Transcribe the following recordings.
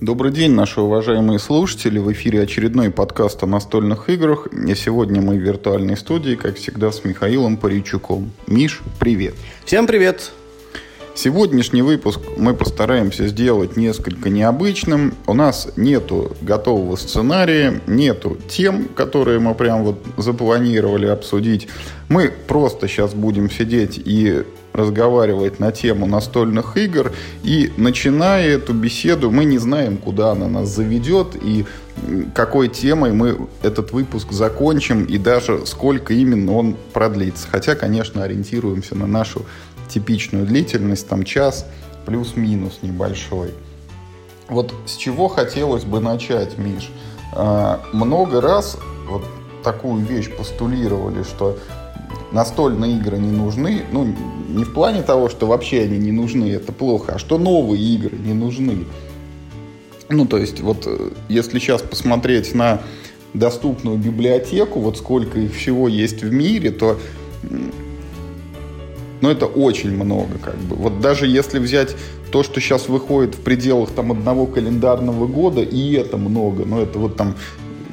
Добрый день, наши уважаемые слушатели. В эфире очередной подкаст о настольных играх. И сегодня мы в виртуальной студии, как всегда, с Михаилом Паричуком. Миш, привет. Всем привет. Сегодняшний выпуск мы постараемся сделать несколько необычным. У нас нету готового сценария, нету тем, которые мы прям вот запланировали обсудить. Мы просто сейчас будем сидеть и разговаривать на тему настольных игр. И начиная эту беседу, мы не знаем, куда она нас заведет и какой темой мы этот выпуск закончим и даже сколько именно он продлится. Хотя, конечно, ориентируемся на нашу типичную длительность, там час плюс-минус небольшой. Вот с чего хотелось бы начать, Миш? А, много раз вот такую вещь постулировали, что настольные игры не нужны. Ну, не в плане того, что вообще они не нужны, это плохо, а что новые игры не нужны. Ну, то есть, вот э, если сейчас посмотреть на доступную библиотеку, вот сколько их всего есть в мире, то но это очень много, как бы. Вот даже если взять то, что сейчас выходит в пределах там одного календарного года, и это много, но это вот там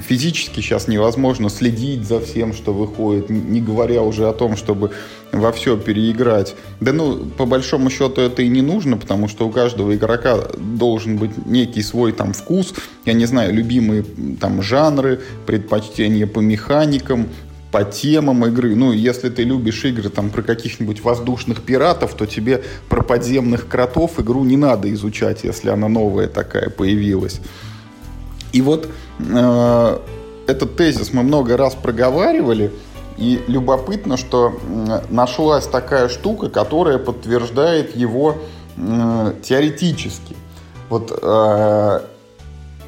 физически сейчас невозможно следить за всем, что выходит, не говоря уже о том, чтобы во все переиграть. Да ну, по большому счету это и не нужно, потому что у каждого игрока должен быть некий свой там вкус, я не знаю, любимые там жанры, предпочтения по механикам, по темам игры. Ну, если ты любишь игры там про каких-нибудь воздушных пиратов, то тебе про подземных кротов игру не надо изучать, если она новая такая появилась. И вот э, этот тезис мы много раз проговаривали, и любопытно, что э, нашлась такая штука, которая подтверждает его э, теоретически. Вот э,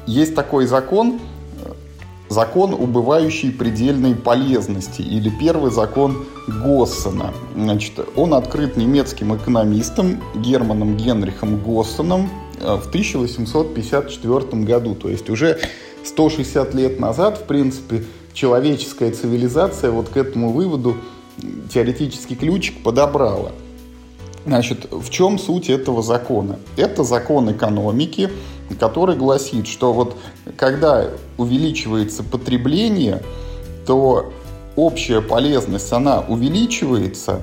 есть такой закон, закон убывающей предельной полезности или первый закон Госсена. Значит, он открыт немецким экономистом Германом Генрихом Госсеном в 1854 году. То есть уже 160 лет назад, в принципе, человеческая цивилизация вот к этому выводу теоретический ключик подобрала. Значит, в чем суть этого закона? Это закон экономики, который гласит, что вот когда увеличивается потребление, то общая полезность, она увеличивается,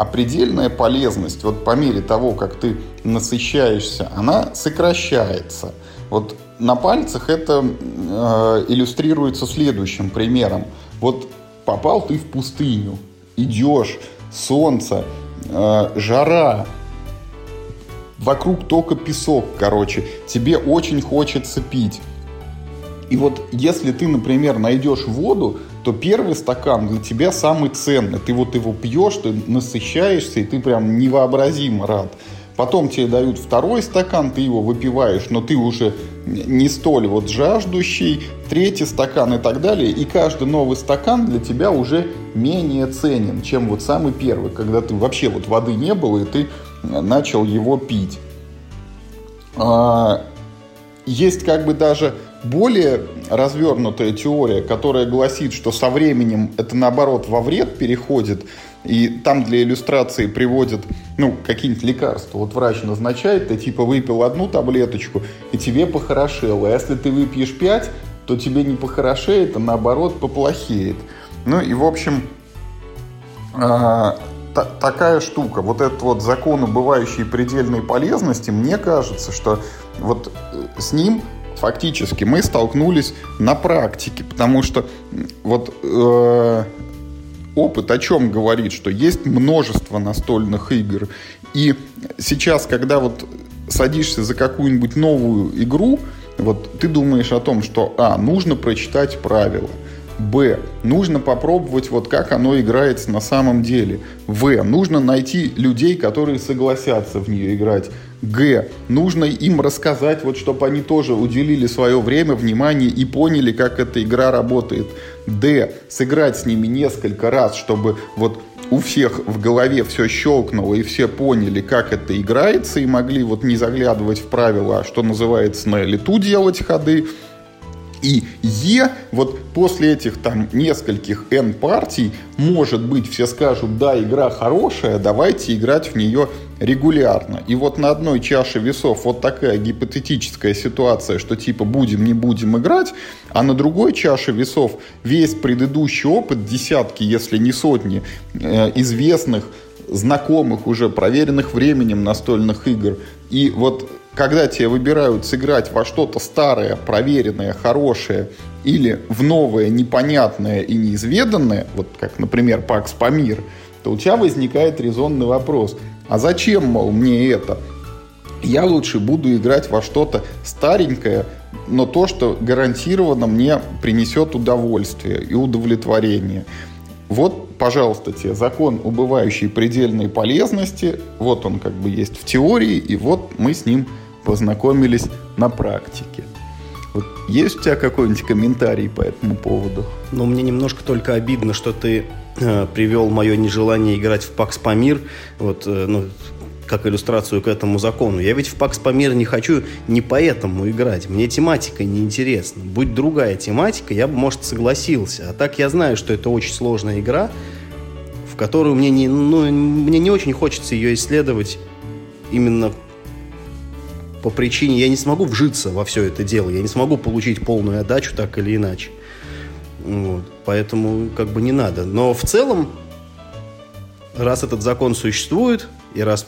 а предельная полезность, вот по мере того, как ты насыщаешься, она сокращается. Вот на пальцах это э, иллюстрируется следующим примером. Вот попал ты в пустыню, идешь, солнце, э, жара, вокруг только песок, короче. Тебе очень хочется пить. И вот если ты, например, найдешь воду, то первый стакан для тебя самый ценный. Ты вот его пьешь, ты насыщаешься, и ты прям невообразимо рад. Потом тебе дают второй стакан, ты его выпиваешь, но ты уже не столь вот жаждущий, третий стакан и так далее. И каждый новый стакан для тебя уже менее ценен, чем вот самый первый, когда ты вообще вот воды не было, и ты начал его пить. А, есть как бы даже более развернутая теория, которая гласит, что со временем это наоборот во вред переходит, и там для иллюстрации приводят ну, какие-нибудь лекарства. Вот врач назначает, ты типа выпил одну таблеточку, и тебе похорошело. А если ты выпьешь пять, то тебе не похорошеет, а наоборот поплохеет. Ну и в общем, а, та, такая штука, вот этот вот закон убывающей предельной полезности, мне кажется, что вот э, с ним фактически мы столкнулись на практике, потому что вот э, опыт о чем говорит, что есть множество настольных игр, и сейчас, когда вот садишься за какую-нибудь новую игру, вот ты думаешь о том, что а, нужно прочитать правила – Б. Нужно попробовать, вот как оно играется на самом деле. В. Нужно найти людей, которые согласятся в нее играть. Г. Нужно им рассказать, вот, чтобы они тоже уделили свое время, внимание и поняли, как эта игра работает. Д. Сыграть с ними несколько раз, чтобы вот у всех в голове все щелкнуло и все поняли, как это играется, и могли вот не заглядывать в правила, а что называется на лету делать ходы. И Е, вот после этих там нескольких N партий, может быть, все скажут, да, игра хорошая, давайте играть в нее регулярно. И вот на одной чаше весов вот такая гипотетическая ситуация, что типа будем, не будем играть, а на другой чаше весов весь предыдущий опыт, десятки, если не сотни э, известных, знакомых уже, проверенных временем настольных игр. И вот когда тебе выбирают сыграть во что-то старое, проверенное, хорошее, или в новое, непонятное и неизведанное, вот как, например, Пакс Памир, то у тебя возникает резонный вопрос. А зачем, мол, мне это? Я лучше буду играть во что-то старенькое, но то, что гарантированно мне принесет удовольствие и удовлетворение. Вот, пожалуйста, тебе закон убывающей предельной полезности. Вот он как бы есть в теории, и вот мы с ним познакомились на практике. Вот есть у тебя какой-нибудь комментарий по этому поводу? Ну, мне немножко только обидно, что ты привел мое нежелание играть в Пакс Памир, вот, э, ну, как иллюстрацию к этому закону. Я ведь в Пакс Памир не хочу не поэтому играть. Мне тематика неинтересна. Будь другая тематика, я бы, может, согласился. А так я знаю, что это очень сложная игра, в которую мне не, ну, мне не очень хочется ее исследовать именно по причине, я не смогу вжиться во все это дело, я не смогу получить полную отдачу так или иначе. Вот. Поэтому как бы не надо. Но в целом, раз этот закон существует, и раз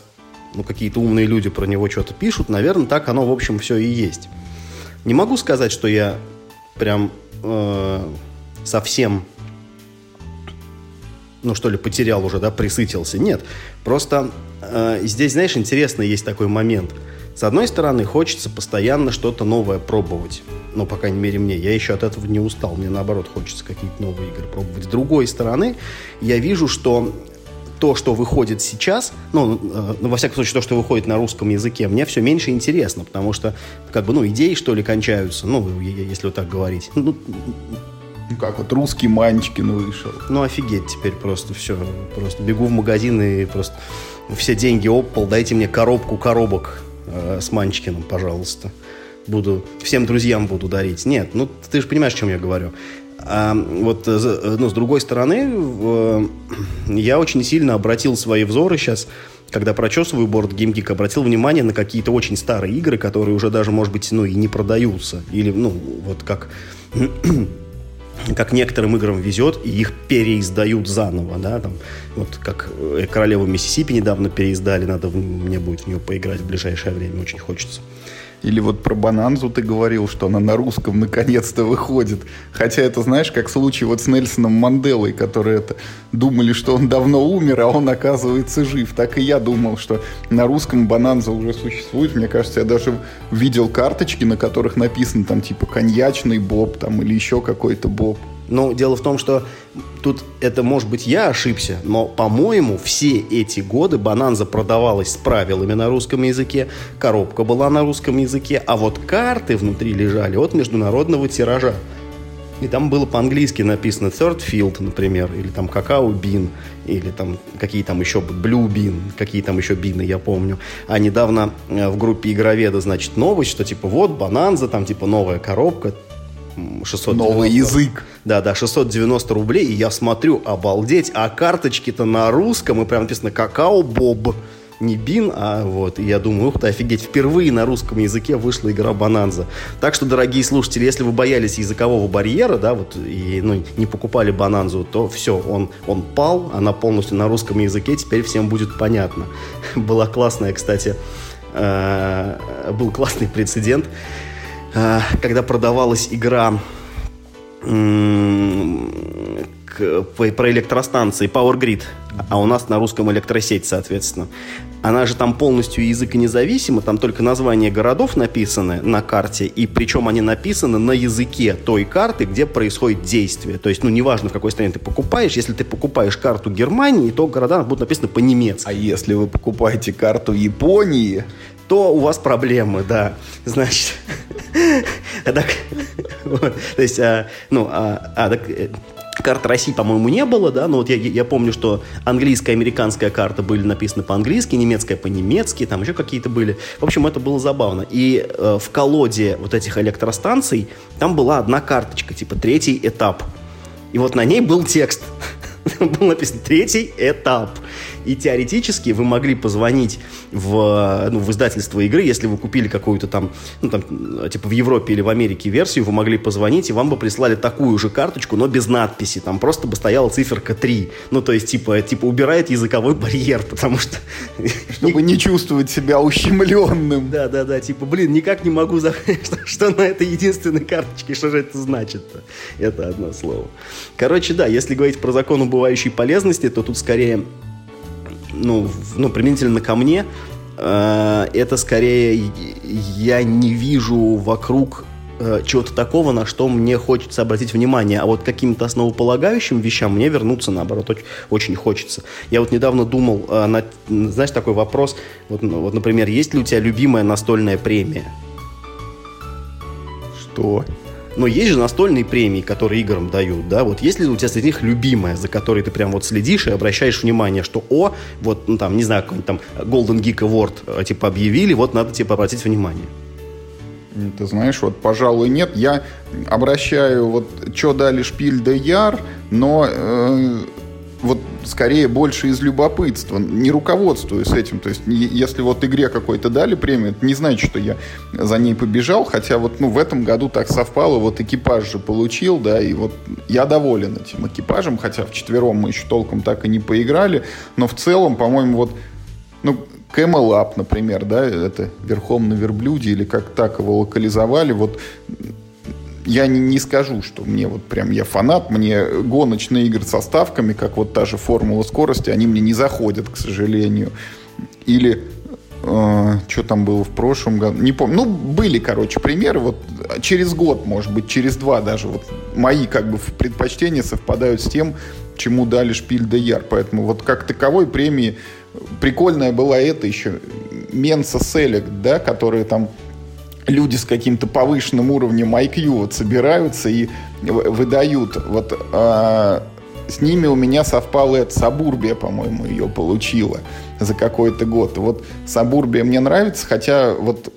ну, какие-то умные люди про него что-то пишут, наверное, так оно, в общем, все и есть. Не могу сказать, что я прям э, совсем, ну что ли, потерял уже, да, присытился. Нет, просто э, здесь, знаешь, интересный есть такой момент – с одной стороны, хочется постоянно что-то новое пробовать. Ну, по крайней мере, мне. Я еще от этого не устал. Мне, наоборот, хочется какие-то новые игры пробовать. С другой стороны, я вижу, что то, что выходит сейчас, ну, э, ну, во всяком случае, то, что выходит на русском языке, мне все меньше интересно, потому что, как бы, ну, идеи, что ли, кончаются, ну, если вот так говорить. Ну, ну как вот русский Манчкин вышел. Ну, офигеть теперь просто все. Просто бегу в магазин и просто все деньги опал, дайте мне коробку коробок э, с Манчкиным, пожалуйста. Буду, всем друзьям буду дарить. Нет, ну ты же понимаешь, о чем я говорю. А вот, э, э, ну, с другой стороны, э, я очень сильно обратил свои взоры сейчас, когда прочесываю борт GameGeek, обратил внимание на какие-то очень старые игры, которые уже даже, может быть, ну, и не продаются. Или, ну, вот как как некоторым играм везет, и их переиздают заново, да, там, вот как э, «Королеву Миссисипи» недавно переиздали, надо мне будет в нее поиграть в ближайшее время, очень хочется. Или вот про Бананзу ты говорил, что она на русском наконец-то выходит. Хотя это, знаешь, как случай вот с Нельсоном Манделой, которые это думали, что он давно умер, а он оказывается жив. Так и я думал, что на русском Бананза уже существует. Мне кажется, я даже видел карточки, на которых написано там типа коньячный Боб там или еще какой-то Боб. Но дело в том, что тут это, может быть, я ошибся, но, по-моему, все эти годы Бананза продавалась с правилами на русском языке, коробка была на русском языке, а вот карты внутри лежали от международного тиража. И там было по-английски написано Third Field, например, или там Какао Бин, или там какие там еще Blue Bean, какие там еще бины, я помню. А недавно э, в группе Игроведа, значит, новость, что типа вот Бананза, там типа новая коробка, 690... Новый язык. Да, да, 690 рублей. И я смотрю, обалдеть, а карточки-то на русском, и прям написано «Какао Боб». Не Бин, а вот. И я думаю, ух ты, офигеть, впервые на русском языке вышла игра Бананза. Так что, дорогие слушатели, если вы боялись языкового барьера, да, вот, и ну, не покупали Бананзу, то все, он, он пал, она полностью на русском языке, теперь всем будет понятно. Была классная, кстати, э, был классный прецедент. Э, когда продавалась игра про электростанции Power Grid, а у нас на русском электросеть, соответственно. Она же там полностью языка независима, там только названия городов написаны на карте, и причем они написаны на языке той карты, где происходит действие. То есть, ну, неважно, в какой стране ты покупаешь, если ты покупаешь карту Германии, то города будут написаны по-немецки. А если вы покупаете карту Японии, то у вас проблемы, да. Значит, так, вот, то есть, а, ну, а, а, так, э, карт России, по-моему, не было, да, но вот я, я помню, что английская и американская карта были написаны по-английски, немецкая по-немецки, там еще какие-то были. В общем, это было забавно. И э, в колоде вот этих электростанций там была одна карточка, типа третий этап. И вот на ней был текст. Был написан третий этап. И теоретически вы могли позвонить в, ну, в издательство игры, если вы купили какую-то там, ну, там, типа в Европе или в Америке версию, вы могли позвонить, и вам бы прислали такую же карточку, но без надписи. Там просто бы стояла циферка 3. Ну, то есть, типа, типа убирает языковой барьер, потому что... Чтобы не чувствовать себя ущемленным. Да, да, да, типа, блин, никак не могу... Что на этой единственной карточке, что же это значит-то? Это одно слово. Короче, да, если говорить про закон убывающей полезности, то тут скорее, ну, ну применительно ко мне, э, это скорее я не вижу вокруг э, чего-то такого, на что мне хочется обратить внимание. А вот каким-то основополагающим вещам мне вернуться, наоборот, очень, хочется. Я вот недавно думал, э, на, знаешь, такой вопрос, вот, ну, вот, например, есть ли у тебя любимая настольная премия? Что? Но есть же настольные премии, которые играм дают, да, вот есть ли у тебя среди них любимая, за которой ты прям вот следишь и обращаешь внимание, что, о, вот, ну там, не знаю, какой-нибудь там Golden Geek Award, э, типа, объявили, вот надо, типа, обратить внимание. Ты знаешь, вот, пожалуй, нет. Я обращаю, вот, что дали Шпиль де Яр, но э, вот скорее больше из любопытства, не руководствуюсь этим. То есть, если вот игре какой-то дали премию, это не значит, что я за ней побежал, хотя вот ну, в этом году так совпало, вот экипаж же получил, да, и вот я доволен этим экипажем, хотя в четвером мы еще толком так и не поиграли, но в целом, по-моему, вот, ну, Camel Up, например, да, это верхом на верблюде, или как так его локализовали, вот я не, не скажу, что мне вот прям я фанат, мне гоночные игры со ставками, как вот та же формула скорости, они мне не заходят, к сожалению. Или э, что там было в прошлом году, не помню. Ну, были, короче, примеры, вот через год, может быть, через два даже, вот мои как бы предпочтения совпадают с тем, чему дали Шпиль де Яр. Поэтому вот как таковой премии прикольная была это еще Менса Селек, да, которые там люди с каким-то повышенным уровнем IQ вот собираются и выдают. Вот а, с ними у меня совпало это Сабурбия, по-моему, ее получила за какой-то год. Вот Сабурбия мне нравится, хотя вот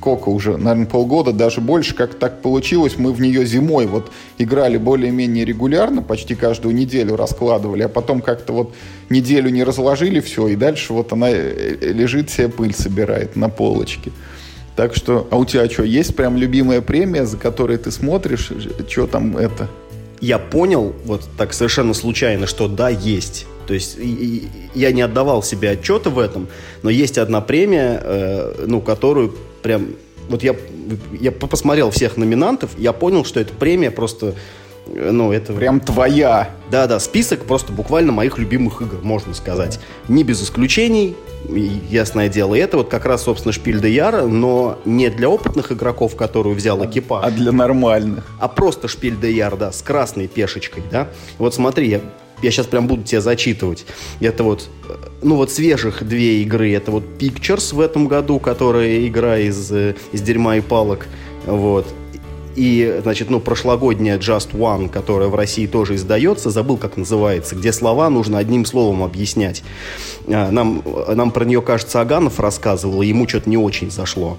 сколько уже, наверное, полгода, даже больше, как так получилось, мы в нее зимой вот играли более-менее регулярно, почти каждую неделю раскладывали, а потом как-то вот неделю не разложили все, и дальше вот она э, э, лежит себе пыль собирает на полочке. Так что, а у тебя что, есть прям любимая премия, за которой ты смотришь, что там это? Я понял, вот так совершенно случайно, что да, есть. То есть я не отдавал себе отчета в этом, но есть одна премия, э, ну, которую прям... Вот я, я посмотрел всех номинантов, я понял, что эта премия просто ну, это... Прям твоя. Да-да, список просто буквально моих любимых игр, можно сказать. Не без исключений, ясное дело. И это вот как раз, собственно, Шпиль де Яра, но не для опытных игроков, которую взял экипаж. А для нормальных. А просто Шпиль де Яр, да, с красной пешечкой, да. Вот смотри, я, я сейчас прям буду тебе зачитывать. Это вот, ну вот свежих две игры. Это вот Pictures в этом году, которая игра из, э, из дерьма и палок. Вот. И, значит, ну, прошлогодняя Just One, которая в России тоже издается, забыл, как называется, где слова нужно одним словом объяснять. А, нам, нам про нее, кажется, Аганов рассказывал, ему что-то не очень зашло.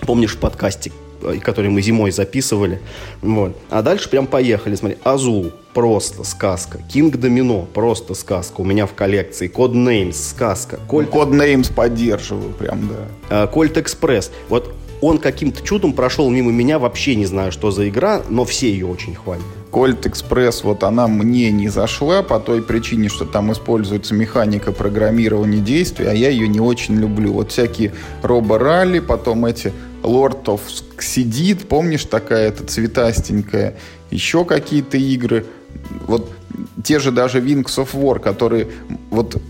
Помнишь в подкасте, э, который мы зимой записывали? Вот. А дальше прям поехали. Смотри, Азул, просто сказка. Кинг Домино, просто сказка. У меня в коллекции. Код Names, сказка. Кольт... Код Names поддерживаю прям, да. Кольт Экспресс. Вот он каким-то чудом прошел мимо меня, вообще не знаю, что за игра, но все ее очень хвалят. Кольт Экспресс, вот она мне не зашла по той причине, что там используется механика программирования действий, а я ее не очень люблю. Вот всякие робо-ралли, потом эти Lord of Xidid, помнишь, такая эта цветастенькая, еще какие-то игры. Вот те же даже Wings of War, которые вот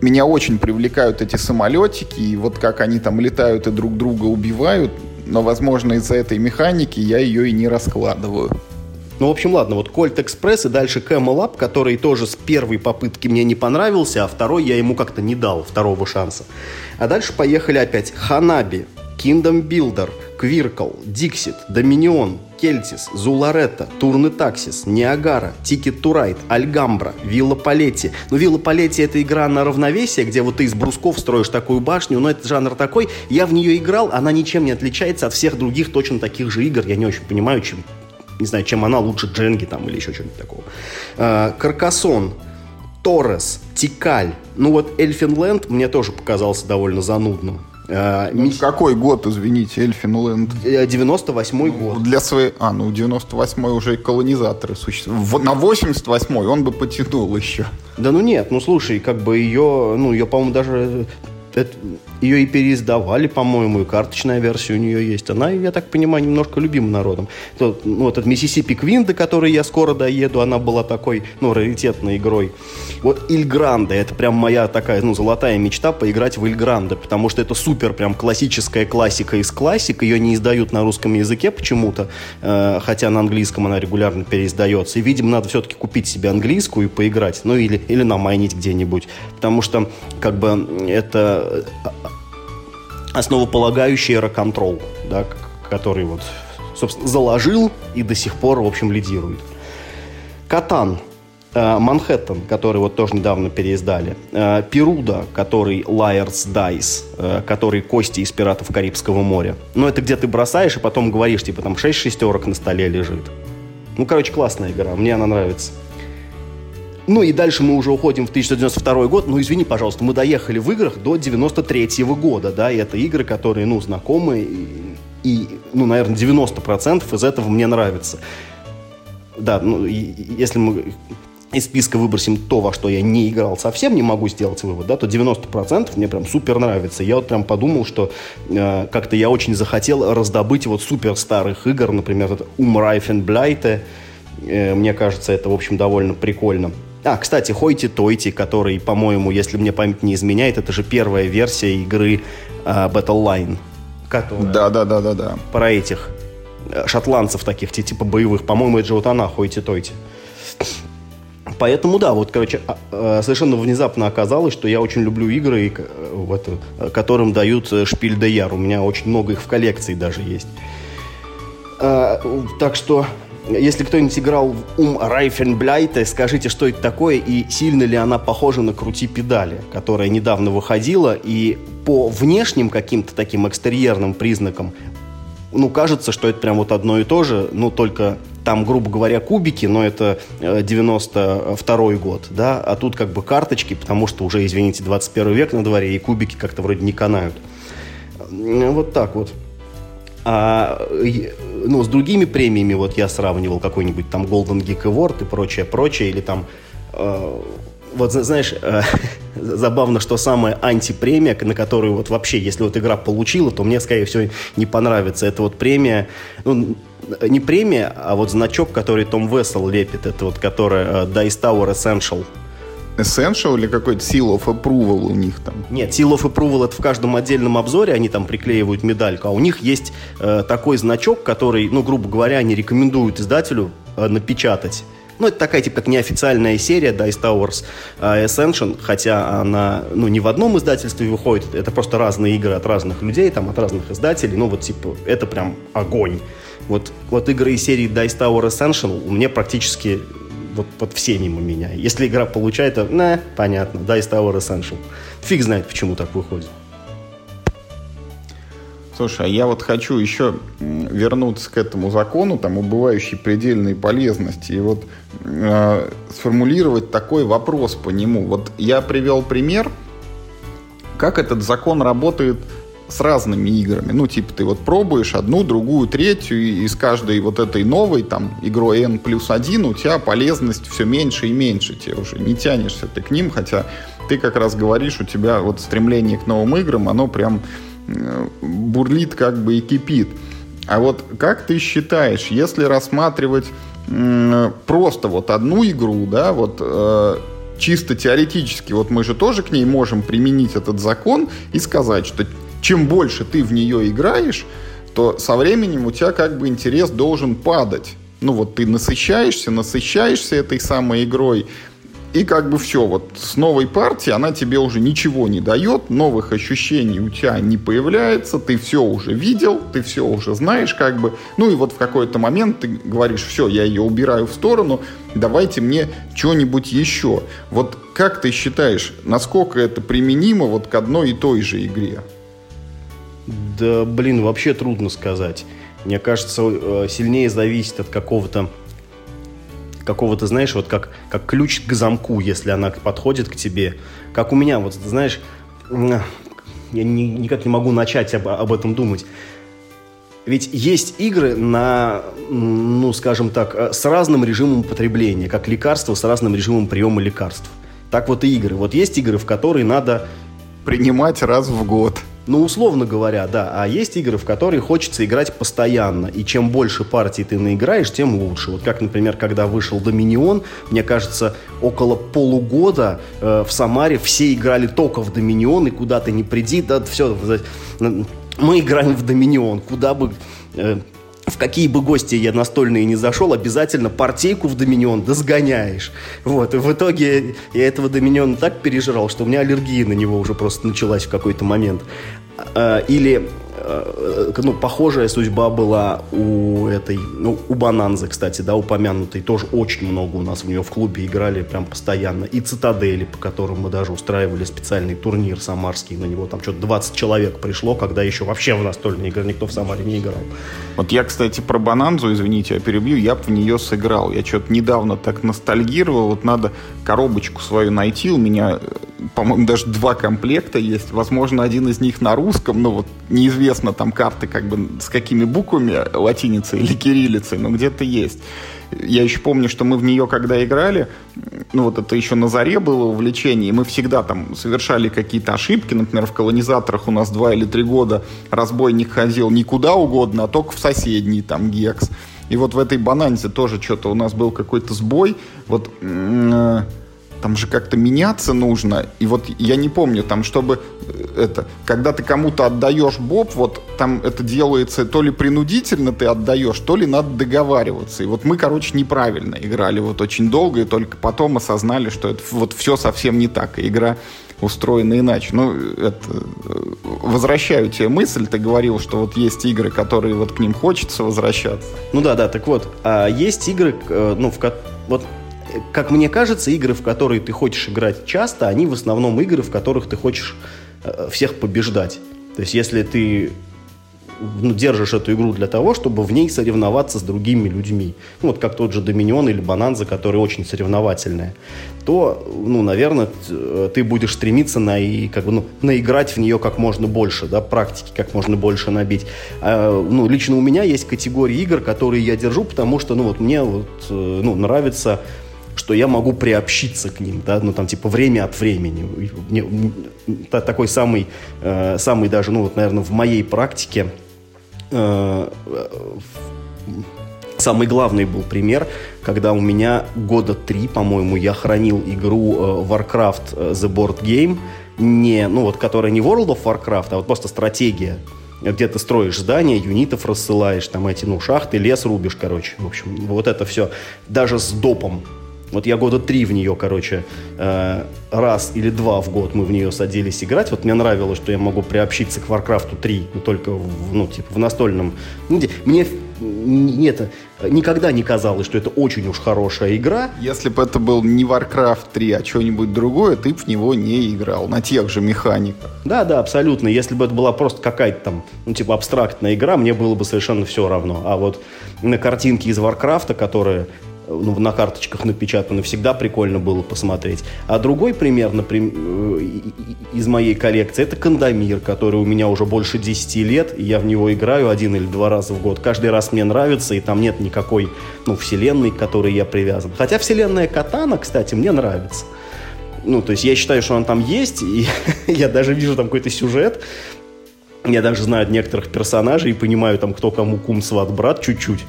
меня очень привлекают эти самолетики, и вот как они там летают и друг друга убивают, но, возможно, из-за этой механики я ее и не раскладываю. Ну, в общем, ладно, вот Colt Express и дальше Camel Up, который тоже с первой попытки мне не понравился, а второй я ему как-то не дал второго шанса. А дальше поехали опять Hanabi, Kingdom Builder, Quirkle, Dixit, Dominion, Keltis, Zooloretto, Thurn und Taxis, Ниагара, Ticket to Ride, Альгамбра, Villa Paletti. Ну, Villa Paletti это игра на равновесие, где вот ты из брусков строишь такую башню, но это жанр такой. Я в нее играл, она ничем не отличается от всех других точно таких же игр. Я не очень понимаю, чем, не знаю, чем она лучше Дженги там или еще что-нибудь такого. А, Каркасон, Торрес, Тикаль. Ну вот Эльфинленд мне тоже показался довольно занудным. А, ну, Какой год, извините, Эльфинленд? 98-й э, год. Для своей... А, ну 98-й уже и колонизаторы существуют. На 88-й он бы потянул еще. Да ну нет, ну слушай, как бы ее, ну ее, по-моему, даже это, ее и переиздавали, по-моему, и карточная версия у нее есть. Она, я так понимаю, немножко любима народом. То, ну, вот этот Миссисипи Квин, до которой я скоро доеду, она была такой, ну, раритетной игрой. Вот Иль Гранде, это прям моя такая, ну, золотая мечта поиграть в Иль Гранде, потому что это супер прям классическая классика из классик. Ее не издают на русском языке почему-то, э, хотя на английском она регулярно переиздается. И, видимо, надо все-таки купить себе английскую и поиграть. Ну, или, или намайнить где-нибудь. Потому что, как бы, это основополагающий аэроконтрол, да, который вот, собственно, заложил и до сих пор, в общем, лидирует. Катан, э, Манхэттен, который вот тоже недавно переиздали, э, Перуда, который Liar's Dice, э, который кости из пиратов Карибского моря. Ну, это где ты бросаешь и потом говоришь, типа, там 6 шестерок на столе лежит. Ну, короче, классная игра, мне она нравится. Ну и дальше мы уже уходим в 1992 год. Ну, извини, пожалуйста, мы доехали в играх до 93 -го года, да, и это игры, которые, ну, знакомы, и, и ну, наверное, 90% из этого мне нравится. Да, ну, и, если мы из списка выбросим то, во что я не играл совсем, не могу сделать вывод, да, то 90% мне прям супер нравится. Я вот прям подумал, что э, как-то я очень захотел раздобыть вот супер старых игр, например, это Умрайфен Бляйте. Э, мне кажется, это, в общем, довольно прикольно. А, кстати, Хойти Тойти, который, по-моему, если мне память не изменяет, это же первая версия игры э, Battle Line. Да, да, да, да, да. Про этих э, шотландцев таких, типа боевых. По-моему, это же вот она, Хойти Тойти. Поэтому да, вот, короче, а, а, совершенно внезапно оказалось, что я очень люблю игры, вот, которым дают э, шпиль де яр. У меня очень много их в коллекции даже есть. А, так что если кто-нибудь играл в Ум Райфенбляйте, скажите, что это такое и сильно ли она похожа на Крути педали, которая недавно выходила, и по внешним каким-то таким экстерьерным признакам, ну, кажется, что это прям вот одно и то же, ну, только там, грубо говоря, кубики, но это 92 э, год, да, а тут как бы карточки, потому что уже, извините, 21 век на дворе, и кубики как-то вроде не канают. Вот так вот. А, ну, с другими премиями вот я сравнивал какой-нибудь там Golden Geek Award и прочее, прочее, или там э, вот знаешь, э, забавно, что самая антипремия, на которую вот вообще, если вот игра получила, то мне, скорее всего, не понравится. Это вот премия, ну, не премия, а вот значок, который Том Вессел лепит, это вот которая э, Dice Tower Essential. Essential или какой-то Seal of Approval у них там? Нет, Seal of Approval это в каждом отдельном обзоре, они там приклеивают медальку, а у них есть э, такой значок, который, ну, грубо говоря, они рекомендуют издателю э, напечатать. Ну, это такая, типа, как неофициальная серия Dice Towers э, Ascension, хотя она, ну, не в одном издательстве выходит, это просто разные игры от разных людей, там, от разных издателей, ну, вот, типа, это прям огонь. Вот, вот игры из серии Dice Tower Essential мне практически вот, вот все мимо меня. Если игра получает, то, на, понятно, Dice Tower Essential. Фиг знает, почему так выходит. Слушай, а я вот хочу еще вернуться к этому закону, там, убывающей предельной полезности, и вот э, сформулировать такой вопрос по нему. Вот я привел пример, как этот закон работает с разными играми. Ну, типа, ты вот пробуешь одну, другую, третью, и из каждой вот этой новой, там, игрой N плюс один, у тебя полезность все меньше и меньше. Тебе уже не тянешься ты к ним, хотя ты как раз говоришь, у тебя вот стремление к новым играм, оно прям э, бурлит как бы и кипит. А вот как ты считаешь, если рассматривать просто вот одну игру, да, вот э, чисто теоретически, вот мы же тоже к ней можем применить этот закон и сказать, что чем больше ты в нее играешь, то со временем у тебя как бы интерес должен падать. Ну вот ты насыщаешься, насыщаешься этой самой игрой, и как бы все, вот с новой партией она тебе уже ничего не дает, новых ощущений у тебя не появляется, ты все уже видел, ты все уже знаешь, как бы. Ну и вот в какой-то момент ты говоришь, все, я ее убираю в сторону, давайте мне что-нибудь еще. Вот как ты считаешь, насколько это применимо вот к одной и той же игре? Да, блин, вообще трудно сказать. Мне кажется, э, сильнее зависит от какого-то какого-то, знаешь, вот как, как ключ к замку, если она подходит к тебе. Как у меня, вот, знаешь, я ни, никак не могу начать об, об этом думать. Ведь есть игры на, ну, скажем так, э, с разным режимом потребления, как лекарства с разным режимом приема лекарств. Так вот и игры. Вот есть игры, в которые надо... Принимать раз в год. Ну, условно говоря, да. А есть игры, в которые хочется играть постоянно. И чем больше партий ты наиграешь, тем лучше. Вот как, например, когда вышел Доминион, мне кажется, около полугода э, в Самаре все играли только в Доминион, и куда ты не приди, да, все, мы играем в Доминион, куда бы... Э, в какие бы гости я настольные не зашел, обязательно партейку в Доминион досгоняешь. Вот, и в итоге я этого Доминиона так пережрал, что у меня аллергия на него уже просто началась в какой-то момент. А, или Э, ну, похожая судьба была у этой, ну, у Бананзы, кстати, да, упомянутой, тоже очень много у нас в нее в клубе играли прям постоянно, и Цитадели, по которым мы даже устраивали специальный турнир самарский, на него там что-то 20 человек пришло, когда еще вообще в настольные игры никто в Самаре не играл. Вот я, кстати, про Бананзу, извините, я перебью, я в нее сыграл, я что-то недавно так ностальгировал, вот надо коробочку свою найти, у меня, э, по-моему, даже два комплекта есть, возможно, один из них на русском, но вот неизвестно, там карты как бы с какими буквами, латиницей или кириллицей, но где-то есть. Я еще помню, что мы в нее когда играли, ну вот это еще на заре было увлечение, и мы всегда там совершали какие-то ошибки. Например, в колонизаторах у нас два или три года разбойник ходил никуда угодно, а только в соседний там гекс. И вот в этой бананзе тоже что-то у нас был какой-то сбой. Вот там же как-то меняться нужно. И вот я не помню, там, чтобы э, это, когда ты кому-то отдаешь боб, вот там это делается то ли принудительно ты отдаешь, то ли надо договариваться. И вот мы, короче, неправильно играли вот очень долго, и только потом осознали, что это вот все совсем не так, и игра устроена иначе. Ну, это, э, возвращаю тебе мысль, ты говорил, что вот есть игры, которые вот к ним хочется возвращаться. Ну да, да, так вот, а есть игры, э, ну, в вот как мне кажется, игры, в которые ты хочешь играть часто, они в основном игры, в которых ты хочешь э, всех побеждать. То есть, если ты ну, держишь эту игру для того, чтобы в ней соревноваться с другими людьми, ну, вот как тот же Доминион или Бананза, которые очень соревновательные, то, ну, наверное, ты будешь стремиться на, и, как бы, ну, наиграть в нее как можно больше, да, практики как можно больше набить. А, ну, лично у меня есть категории игр, которые я держу, потому что, ну, вот мне вот, э, ну, нравится что я могу приобщиться к ним, да, ну там типа время от времени. Мне, такой самый, э, самый даже, ну вот, наверное, в моей практике э, самый главный был пример, когда у меня года три, по-моему, я хранил игру э, Warcraft э, The Board Game, не, ну вот, которая не World of Warcraft, а вот просто стратегия где ты строишь здания, юнитов рассылаешь, там эти, ну, шахты, лес рубишь, короче. В общем, вот это все. Даже с допом вот я года три в нее, короче, э, раз или два в год мы в нее садились играть. Вот мне нравилось, что я могу приобщиться к Warcraft 3, но только в, ну, типа, в настольном. Ну, мне нет, никогда не казалось, что это очень уж хорошая игра. Если бы это был не Warcraft 3, а что-нибудь другое, ты в него не играл, на тех же механиках. Да, да, абсолютно. Если бы это была просто какая-то там, ну, типа, абстрактная игра, мне было бы совершенно все равно. А вот на картинки из Warcraft, которые ну, на карточках напечатаны, всегда прикольно было посмотреть. А другой пример, например, э, из моей коллекции, это Кандамир, который у меня уже больше 10 лет, и я в него играю один или два раза в год. Каждый раз мне нравится, и там нет никакой, ну, вселенной, к которой я привязан. Хотя вселенная Катана, кстати, мне нравится. Ну, то есть я считаю, что он там есть, и я даже вижу там какой-то сюжет, я даже знаю некоторых персонажей и понимаю, там, кто кому кум, сват, брат, чуть-чуть.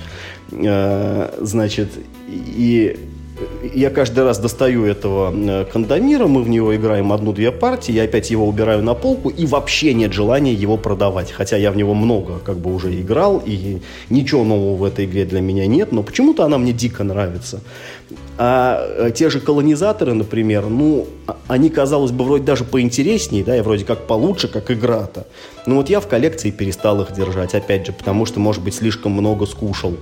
Э, значит, и я каждый раз достаю этого э, кондомира, мы в него играем одну-две партии, я опять его убираю на полку, и вообще нет желания его продавать. Хотя я в него много как бы уже играл, и ничего нового в этой игре для меня нет, но почему-то она мне дико нравится. А э, те же колонизаторы, например, ну, а, они, казалось бы, вроде даже поинтереснее, да, и вроде как получше, как игра-то. Но вот я в коллекции перестал их держать, опять же, потому что, может быть, слишком много скушал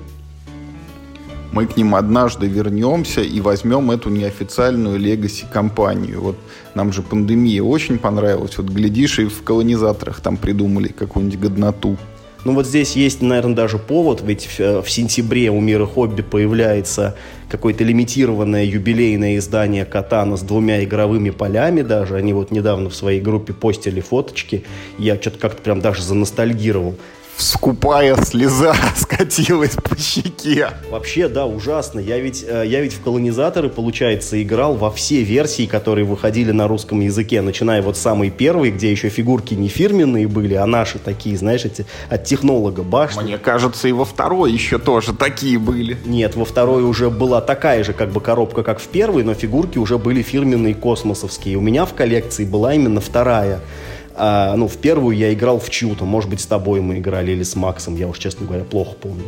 мы к ним однажды вернемся и возьмем эту неофициальную легаси-компанию. Вот нам же пандемия очень понравилась. Вот глядишь, и в колонизаторах там придумали какую-нибудь годноту. Ну вот здесь есть, наверное, даже повод, ведь в, э, в сентябре у Мира Хобби появляется какое-то лимитированное юбилейное издание Катана с двумя игровыми полями даже. Они вот недавно в своей группе постили фоточки. Я что-то как-то прям даже заностальгировал скупая слеза скатилась по щеке. Вообще, да, ужасно. Я ведь, э, я ведь в колонизаторы, получается, играл во все версии, которые выходили на русском языке, начиная вот с самой первой, где еще фигурки не фирменные были, а наши такие, знаешь, эти от технолога башни. Мне кажется, и во второй еще тоже такие были. Нет, во второй уже была такая же как бы коробка, как в первой, но фигурки уже были фирменные космосовские. У меня в коллекции была именно вторая. А, ну, в первую я играл в чью-то, может быть, с тобой мы играли или с Максом, я уж, честно говоря, плохо помню.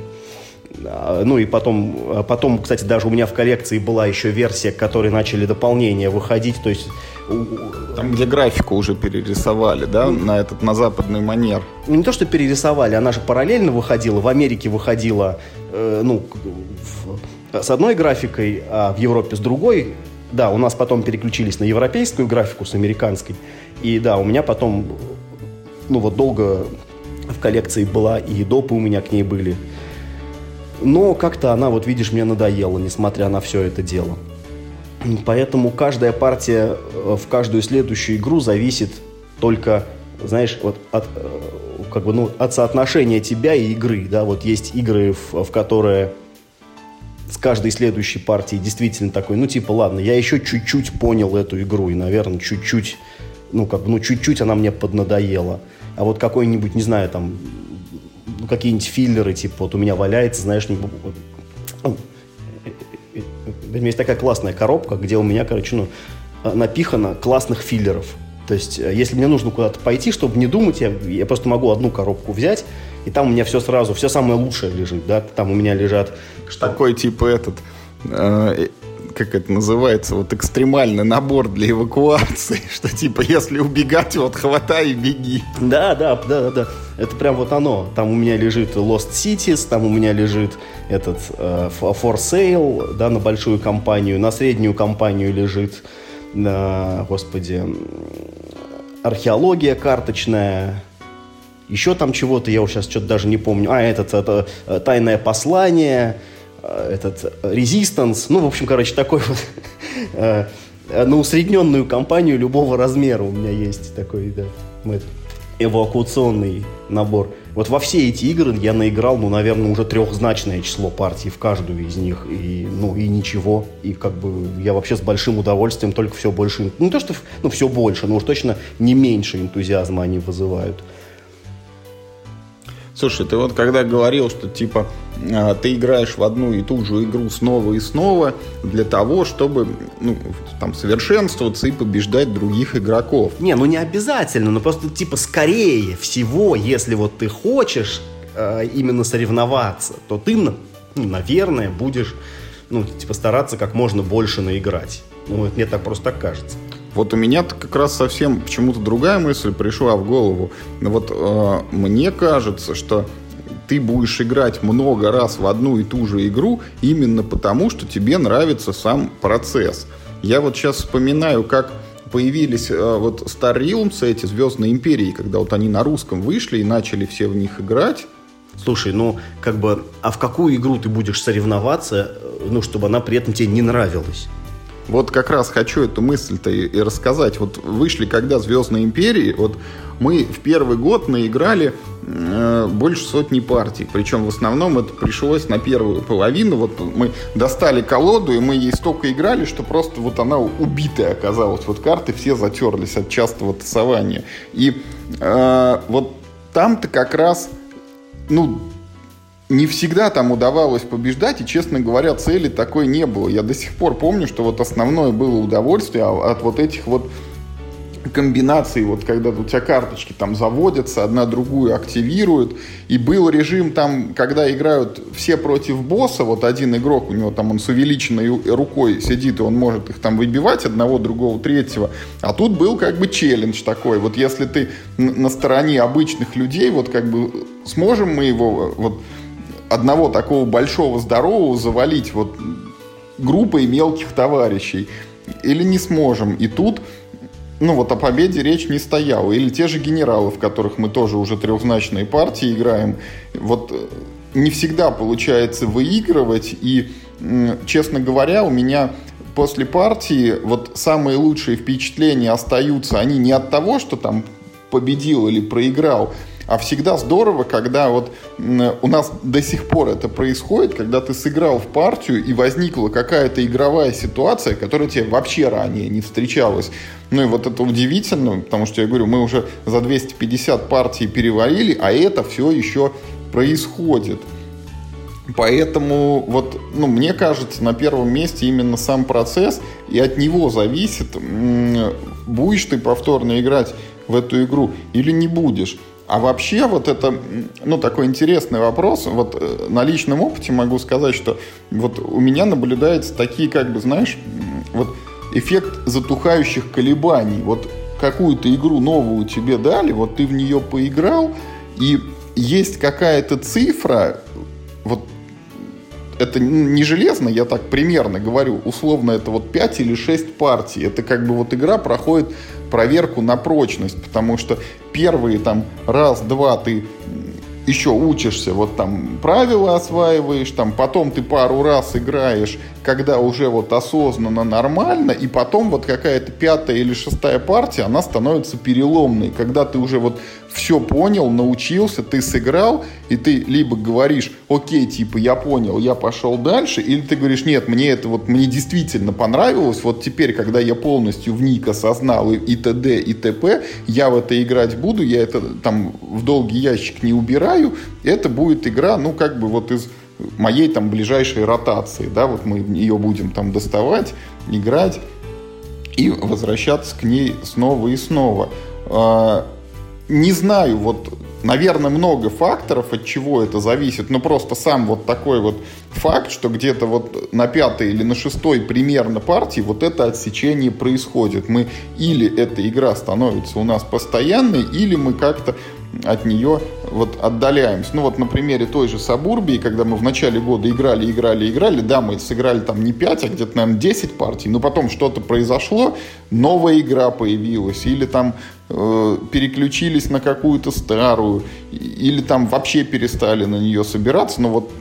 А, ну и потом, а потом, кстати, даже у меня в коллекции была еще версия, к которой начали дополнения выходить, то есть... Там, где графику уже перерисовали, да, на этот, на западный манер. Ну, не то, что перерисовали, она же параллельно выходила, в Америке выходила, э, ну, в, с одной графикой, а в Европе с другой. Да, у нас потом переключились на европейскую графику с американской. И да, у меня потом, ну вот долго в коллекции была, и допы у меня к ней были. Но как-то она, вот видишь, мне надоела, несмотря на все это дело. Поэтому каждая партия э, в каждую следующую игру зависит только, знаешь, вот от, э, как бы, ну, от соотношения тебя и игры. Да? Вот есть игры, в, в которые с каждой следующей партией действительно такой, ну, типа, ладно, я еще чуть-чуть понял эту игру, и, наверное, чуть-чуть ну, как бы, ну, чуть-чуть она мне поднадоела. А вот какой-нибудь, не знаю, там, ну, какие-нибудь филлеры, типа, вот у меня валяется, знаешь, не... Ну, у меня есть такая классная коробка, где у меня, короче, ну, напихано классных филлеров. То есть, э, если мне нужно куда-то пойти, чтобы не думать, я, я просто могу одну коробку взять, и там у меня все сразу, все самое лучшее лежит, да, там у меня лежат... Что... Такой, типа, этот... Э, как это называется, вот экстремальный набор для эвакуации, что типа если убегать, вот хватай и беги. Да, да, да, да, да. Это прям вот оно. Там у меня лежит Lost Cities, там у меня лежит этот э, For Sale, да, на большую компанию, на среднюю компанию лежит, э, господи, археология карточная, еще там чего-то, я уже сейчас что-то даже не помню. А, этот, это э, тайное послание, Э, этот резистанс, ну, в общем, короче, такой вот э, на усредненную компанию любого размера у меня есть такой, да, эвакуационный набор. Вот во все эти игры я наиграл, ну, наверное, уже трехзначное число партий в каждую из них, и, ну, и ничего, и как бы я вообще с большим удовольствием только все больше, ну, не то, что, ну, все больше, но уж точно не меньше энтузиазма они вызывают. Слушай, ты вот когда говорил, что типа а, ты играешь в одну и ту же игру снова и снова для того, чтобы ну, там совершенствоваться и побеждать других игроков. Не, ну не обязательно, но просто типа скорее всего, если вот ты хочешь э, именно соревноваться, то ты, ну, наверное, будешь ну, типа стараться как можно больше наиграть. Ну, мне так просто так кажется. Вот у меня как раз совсем почему-то другая мысль пришла в голову. Вот э, мне кажется, что ты будешь играть много раз в одну и ту же игру именно потому, что тебе нравится сам процесс. Я вот сейчас вспоминаю, как появились э, вот Star Realms, эти Звездные Империи, когда вот они на русском вышли и начали все в них играть. Слушай, ну, как бы, а в какую игру ты будешь соревноваться, э, ну, чтобы она при этом тебе не нравилась? Вот как раз хочу эту мысль-то и, и рассказать. Вот вышли когда «Звездные империи», вот мы в первый год наиграли э, больше сотни партий. Причем в основном это пришлось на первую половину. Вот мы достали колоду, и мы ей столько играли, что просто вот она убитая оказалась. Вот карты все затерлись от частого тасования. И э, вот там-то как раз ну, не всегда там удавалось побеждать, и, честно говоря, цели такой не было. Я до сих пор помню, что вот основное было удовольствие от вот этих вот комбинаций, вот когда у тебя карточки там заводятся, одна другую активируют, и был режим там, когда играют все против босса, вот один игрок, у него там он с увеличенной рукой сидит, и он может их там выбивать, одного, другого, третьего, а тут был как бы челлендж такой, вот если ты на стороне обычных людей, вот как бы сможем мы его вот одного такого большого, здорового завалить вот группой мелких товарищей или не сможем. И тут ну вот о победе речь не стояла. Или те же генералы, в которых мы тоже уже трехзначные партии играем. Вот э, не всегда получается выигрывать. И, честно говоря, у меня после партии вот самые лучшие впечатления остаются. Они не от того, что там победил или проиграл, а всегда здорово, когда вот у нас до сих пор это происходит, когда ты сыграл в партию и возникла какая-то игровая ситуация, которая тебе вообще ранее не встречалась. Ну и вот это удивительно, потому что я говорю, мы уже за 250 партий переварили, а это все еще происходит. Поэтому вот, ну, мне кажется, на первом месте именно сам процесс, и от него зависит, будешь ты повторно играть в эту игру или не будешь. А вообще вот это, ну, такой интересный вопрос. Вот э, на личном опыте могу сказать, что вот у меня наблюдаются такие, как бы, знаешь, вот эффект затухающих колебаний. Вот какую-то игру новую тебе дали, вот ты в нее поиграл, и есть какая-то цифра, вот это не железно, я так примерно говорю, условно это вот 5 или 6 партий. Это как бы вот игра проходит проверку на прочность, потому что первые там раз-два ты еще учишься, вот там правила осваиваешь, там потом ты пару раз играешь, когда уже вот осознанно нормально, и потом вот какая-то пятая или шестая партия, она становится переломной, когда ты уже вот все понял, научился, ты сыграл, и ты либо говоришь, окей, типа, я понял, я пошел дальше, или ты говоришь, нет, мне это вот, мне действительно понравилось, вот теперь, когда я полностью вник, осознал и, и т.д. и т.п., я в это играть буду, я это там в долгий ящик не убираю, это будет игра, ну, как бы вот из моей там ближайшей ротации, да, вот мы ее будем там доставать, играть и возвращаться к ней снова и снова. А, не знаю, вот, наверное, много факторов, от чего это зависит, но просто сам вот такой вот факт, что где-то вот на пятой или на шестой примерно партии вот это отсечение происходит. Мы или эта игра становится у нас постоянной, или мы как-то от нее вот отдаляемся. Ну вот на примере той же Сабурбии, когда мы в начале года играли, играли, играли, да, мы сыграли там не 5, а где-то, наверное, 10 партий, но потом что-то произошло, новая игра появилась, или там э, переключились на какую-то старую, или там вообще перестали на нее собираться, но вот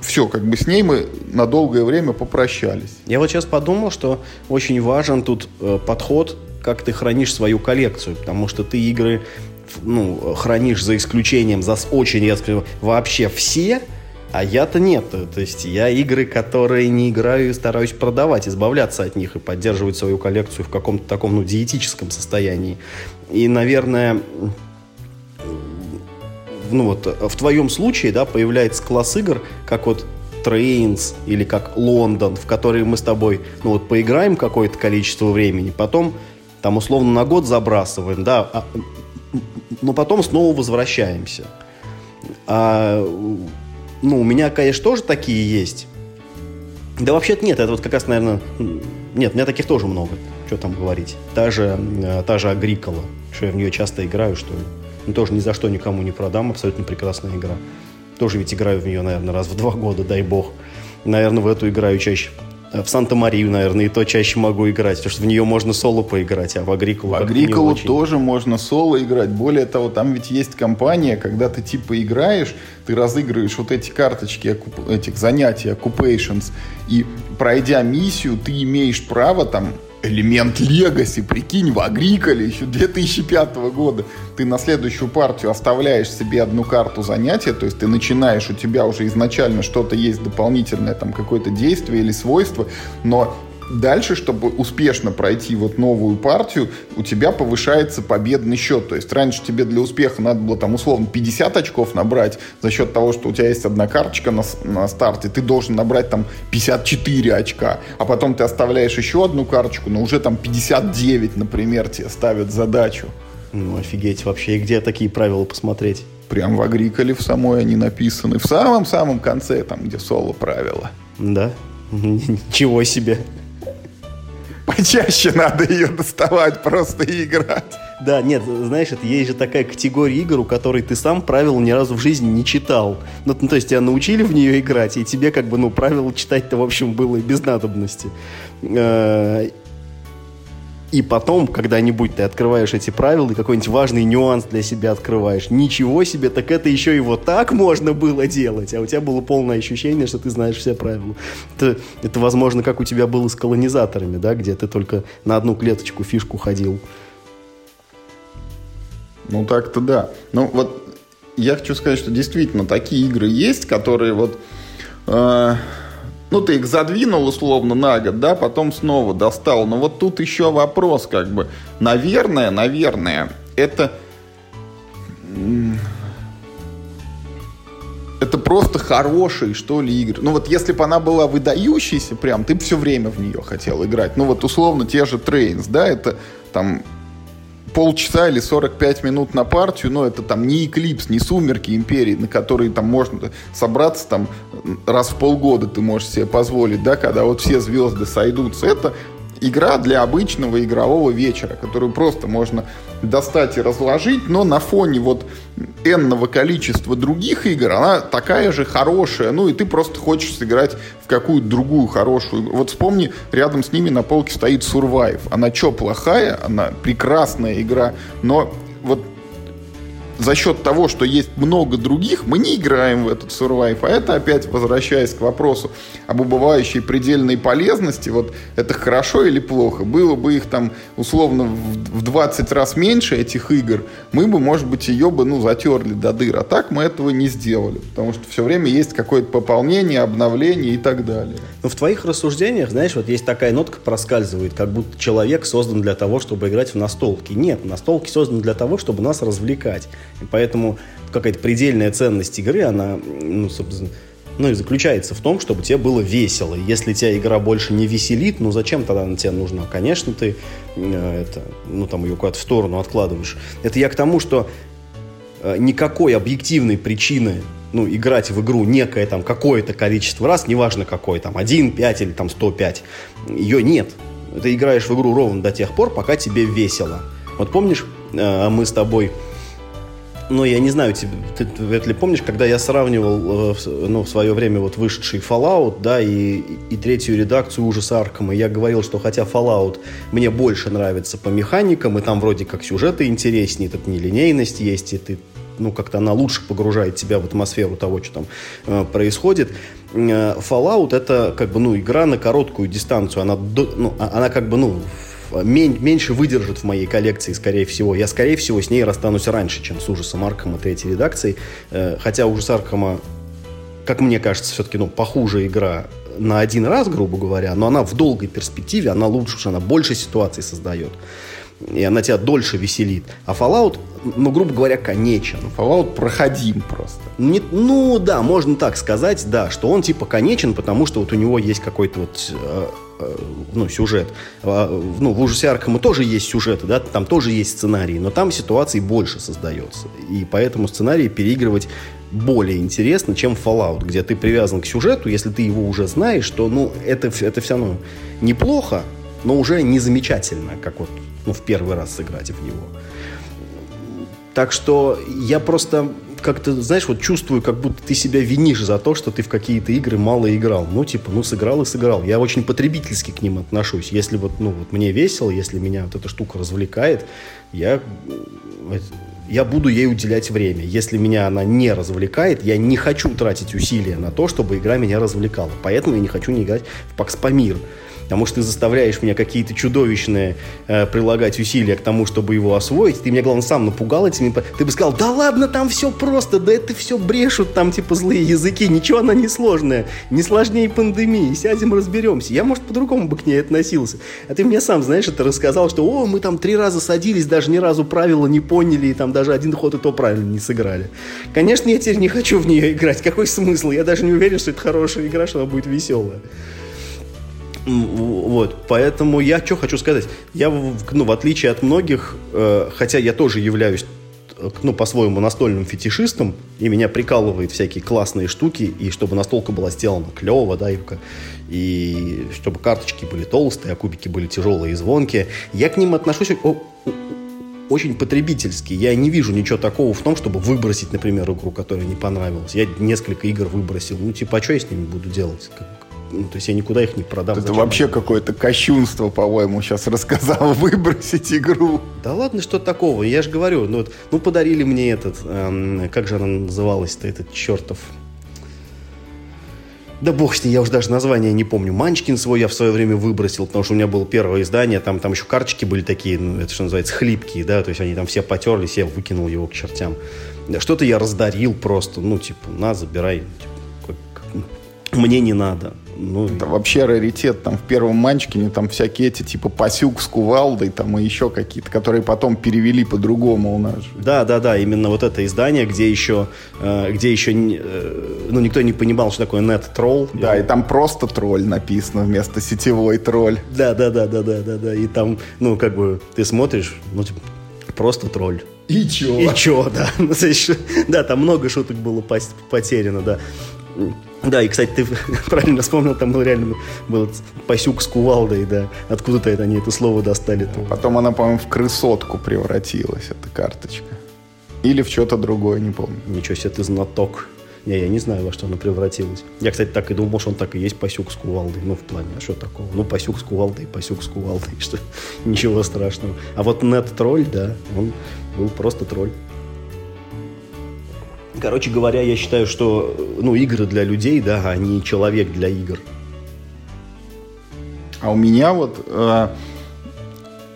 все, как бы с ней мы на долгое время попрощались. Я вот сейчас подумал, что очень важен тут э, подход, как ты хранишь свою коллекцию, потому что ты игры ну, хранишь за исключением, за очень редко вообще все, а я-то нет. То есть я игры, которые не играю, стараюсь продавать, избавляться от них и поддерживать свою коллекцию в каком-то таком, ну, диетическом состоянии. И, наверное, ну вот в твоем случае, да, появляется класс игр, как вот Trains или как Лондон, в которые мы с тобой, ну вот, поиграем какое-то количество времени, потом там условно на год забрасываем, да, а но потом снова возвращаемся. А, ну, у меня, конечно, тоже такие есть. Да вообще-то нет, это вот как раз, наверное... Нет, у меня таких тоже много. Что там говорить. Та же, э, та же Агрикола, что я в нее часто играю, что ли. Ну, тоже ни за что никому не продам, абсолютно прекрасная игра. Тоже ведь играю в нее, наверное, раз в два года, дай бог. Наверное, в эту играю чаще. В Санта-Марию, наверное, и то чаще могу играть, потому что в нее можно соло поиграть, а в Агриколу... В Агриколу тоже можно соло играть. Более того, там ведь есть компания, когда ты типа играешь, ты разыгрываешь вот эти карточки этих занятий, occupations, и пройдя миссию, ты имеешь право там элемент Легаси, прикинь, в Агриколе еще 2005 года. Ты на следующую партию оставляешь себе одну карту занятия, то есть ты начинаешь, у тебя уже изначально что-то есть дополнительное, там какое-то действие или свойство, но дальше, чтобы успешно пройти вот новую партию, у тебя повышается победный счет. То есть раньше тебе для успеха надо было там условно 50 очков набрать за счет того, что у тебя есть одна карточка на, на старте, ты должен набрать там 54 очка, а потом ты оставляешь еще одну карточку, но уже там 59, например, тебе ставят задачу. Ну, офигеть, вообще, и где такие правила посмотреть? Прям в Агриколе в самой они написаны. В самом-самом конце, там, где соло правила. Да? Ничего себе. Почаще надо ее доставать, просто и играть. Да, нет, знаешь, это есть же такая категория игр, у которой ты сам правил ни разу в жизни не читал. Ну, ну то есть тебя научили в нее играть, и тебе как бы, ну, правила читать-то, в общем, было и без надобности. И потом, когда-нибудь ты открываешь эти правила и какой-нибудь важный нюанс для себя открываешь. Ничего себе, так это еще и вот так можно было делать. А у тебя было полное ощущение, что ты знаешь все правила. Это, это возможно, как у тебя было с колонизаторами, да, где ты только на одну клеточку фишку ходил. Ну так-то да. Ну вот я хочу сказать, что действительно такие игры есть, которые вот... Э, ну, ты их задвинул условно на год, да, потом снова достал. Но вот тут еще вопрос, как бы, наверное, наверное, это... Это просто хорошие, что ли, игры. Ну вот если бы она была выдающейся прям, ты бы все время в нее хотел играть. Ну вот условно те же Trains, да, это там полчаса или 45 минут на партию, но это там не Эклипс, не Сумерки Империи, на которые там можно собраться там раз в полгода ты можешь себе позволить, да, когда вот все звезды сойдутся. Это игра для обычного игрового вечера, которую просто можно достать и разложить, но на фоне вот энного количества других игр она такая же хорошая, ну и ты просто хочешь сыграть в какую-то другую хорошую. Вот вспомни, рядом с ними на полке стоит Survive. Она что, плохая? Она прекрасная игра, но вот за счет того, что есть много других, мы не играем в этот Survive. А это опять, возвращаясь к вопросу об убывающей предельной полезности, вот это хорошо или плохо? Было бы их там условно в 20 раз меньше этих игр, мы бы, может быть, ее бы, ну, затерли до дыр. А так мы этого не сделали, потому что все время есть какое-то пополнение, обновление и так далее. Но в твоих рассуждениях, знаешь, вот есть такая нотка проскальзывает, как будто человек создан для того, чтобы играть в настолки. Нет, настолки созданы для того, чтобы нас развлекать. Поэтому какая-то предельная ценность игры, она, ну, собственно, ну и заключается в том, чтобы тебе было весело. Если тебя игра больше не веселит, ну зачем тогда она тебе нужна? Конечно, ты э, это, ну там ее куда-то в сторону откладываешь. Это я к тому, что э, никакой объективной причины ну, играть в игру некое там какое-то количество раз, неважно какое, там 1, 5 или там 105, ее нет. Ты играешь в игру ровно до тех пор, пока тебе весело. Вот помнишь, э, мы с тобой ну, я не знаю, ты, ты вряд ли помнишь, когда я сравнивал, э, ну, в свое время вот вышедший Fallout, да, и, и третью редакцию ужаса Аркома, я говорил, что хотя Fallout мне больше нравится по механикам, и там вроде как сюжеты интереснее, тут нелинейность есть, и ты ну, как-то она лучше погружает тебя в атмосферу того, что там э, происходит. Э, Fallout это как бы, ну, игра на короткую дистанцию, она, ну, а, она как бы, ну, меньше выдержит в моей коллекции, скорее всего. Я, скорее всего, с ней расстанусь раньше, чем с ужасом Аркома третьей редакции. Э, хотя ужас Аркома, как мне кажется, все-таки ну, похуже игра на один раз, грубо говоря, но она в долгой перспективе, она лучше, она больше ситуаций создает. И она тебя дольше веселит. А Fallout, ну, грубо говоря, конечен. Fallout проходим просто. Не, ну, да, можно так сказать, да, что он типа конечен, потому что вот у него есть какой-то вот э, Э, ну, сюжет. А, ну, в ужасе Аркхема тоже есть сюжеты, да, там тоже есть сценарий, но там ситуаций больше создается. И поэтому сценарий переигрывать более интересно, чем Fallout, где ты привязан к сюжету, если ты его уже знаешь, то, ну, это, это все равно неплохо, но уже не замечательно, как вот ну, в первый раз сыграть в него. Так что я просто как-то, знаешь, вот чувствую, как будто ты себя винишь за то, что ты в какие-то игры мало играл. Ну, типа, ну, сыграл и сыграл. Я очень потребительски к ним отношусь. Если вот, ну, вот мне весело, если меня вот эта штука развлекает, я, я буду ей уделять время. Если меня она не развлекает, я не хочу тратить усилия на то, чтобы игра меня развлекала. Поэтому я не хочу не играть в Pax Pamir потому что ты заставляешь меня какие-то чудовищные э, прилагать усилия к тому, чтобы его освоить. Ты меня, главное, сам напугал этими... Ты бы сказал, да ладно, там все просто, да это все брешут, там типа злые языки, ничего она не сложная, не сложнее пандемии, сядем разберемся. Я, может, по-другому бы к ней относился. А ты мне сам, знаешь, это рассказал, что, о, мы там три раза садились, даже ни разу правила не поняли, и там даже один ход и то правильно не сыграли. Конечно, я теперь не хочу в нее играть. Какой смысл? Я даже не уверен, что это хорошая игра, что она будет веселая. Вот, поэтому я что хочу сказать. Я, ну, в отличие от многих, э, хотя я тоже являюсь э, ну, по-своему настольным фетишистом, и меня прикалывает всякие классные штуки, и чтобы настолка была сделана клево, да, и, и чтобы карточки были толстые, а кубики были тяжелые и звонкие. Я к ним отношусь очень потребительски. Я не вижу ничего такого в том, чтобы выбросить, например, игру, которая не понравилась. Я несколько игр выбросил. Ну, типа, а что я с ними буду делать? Ну, то есть я никуда их не продам. Это вообще какое-то кощунство, по-моему, сейчас рассказал, выбросить игру. Да ладно, что такого, я же говорю, ну, вот, ну подарили мне этот, эм, как же она называлась-то, этот чертов да бог с ней, я уже даже название не помню. Манчкин свой я в свое время выбросил, потому что у меня было первое издание, там, там еще карточки были такие, ну, это что называется, хлипкие, да, то есть они там все потерлись, я выкинул его к чертям. Что-то я раздарил просто, ну, типа, на, забирай, типа, мне не надо. Ну, это вообще раритет. Там в первом Манчкине там всякие эти типа Пасюк с кувалдой там и еще какие-то, которые потом перевели по-другому у нас же. Да, да, да. Именно вот это издание, где еще, э, где еще э, ну, никто не понимал, что такое нет-тролл. Да, и там просто тролль написано вместо сетевой тролль. Да, да, да, да, да, да, да. И там, ну, как бы ты смотришь, ну, типа, просто тролль. И чё? И чё, да. Да, там много шуток было потеряно, да. Да, и, кстати, ты правильно вспомнил, там был реально был пасюк с кувалдой, да. Откуда-то это они это слово достали. -то. Потом она, по-моему, в крысотку превратилась, эта карточка. Или в что-то другое, не помню. Ничего себе, ты знаток. Не, я не знаю, во что она превратилась. Я, кстати, так и думал, что он так и есть пасюк с кувалдой. Ну, в плане, а что такого? Ну, пасюк с кувалдой, пасюк с кувалдой, что ничего страшного. А вот нет-тролль, да, он был просто тролль. Короче говоря, я считаю, что ну, игры для людей, да, а не человек для игр. А у меня вот, э,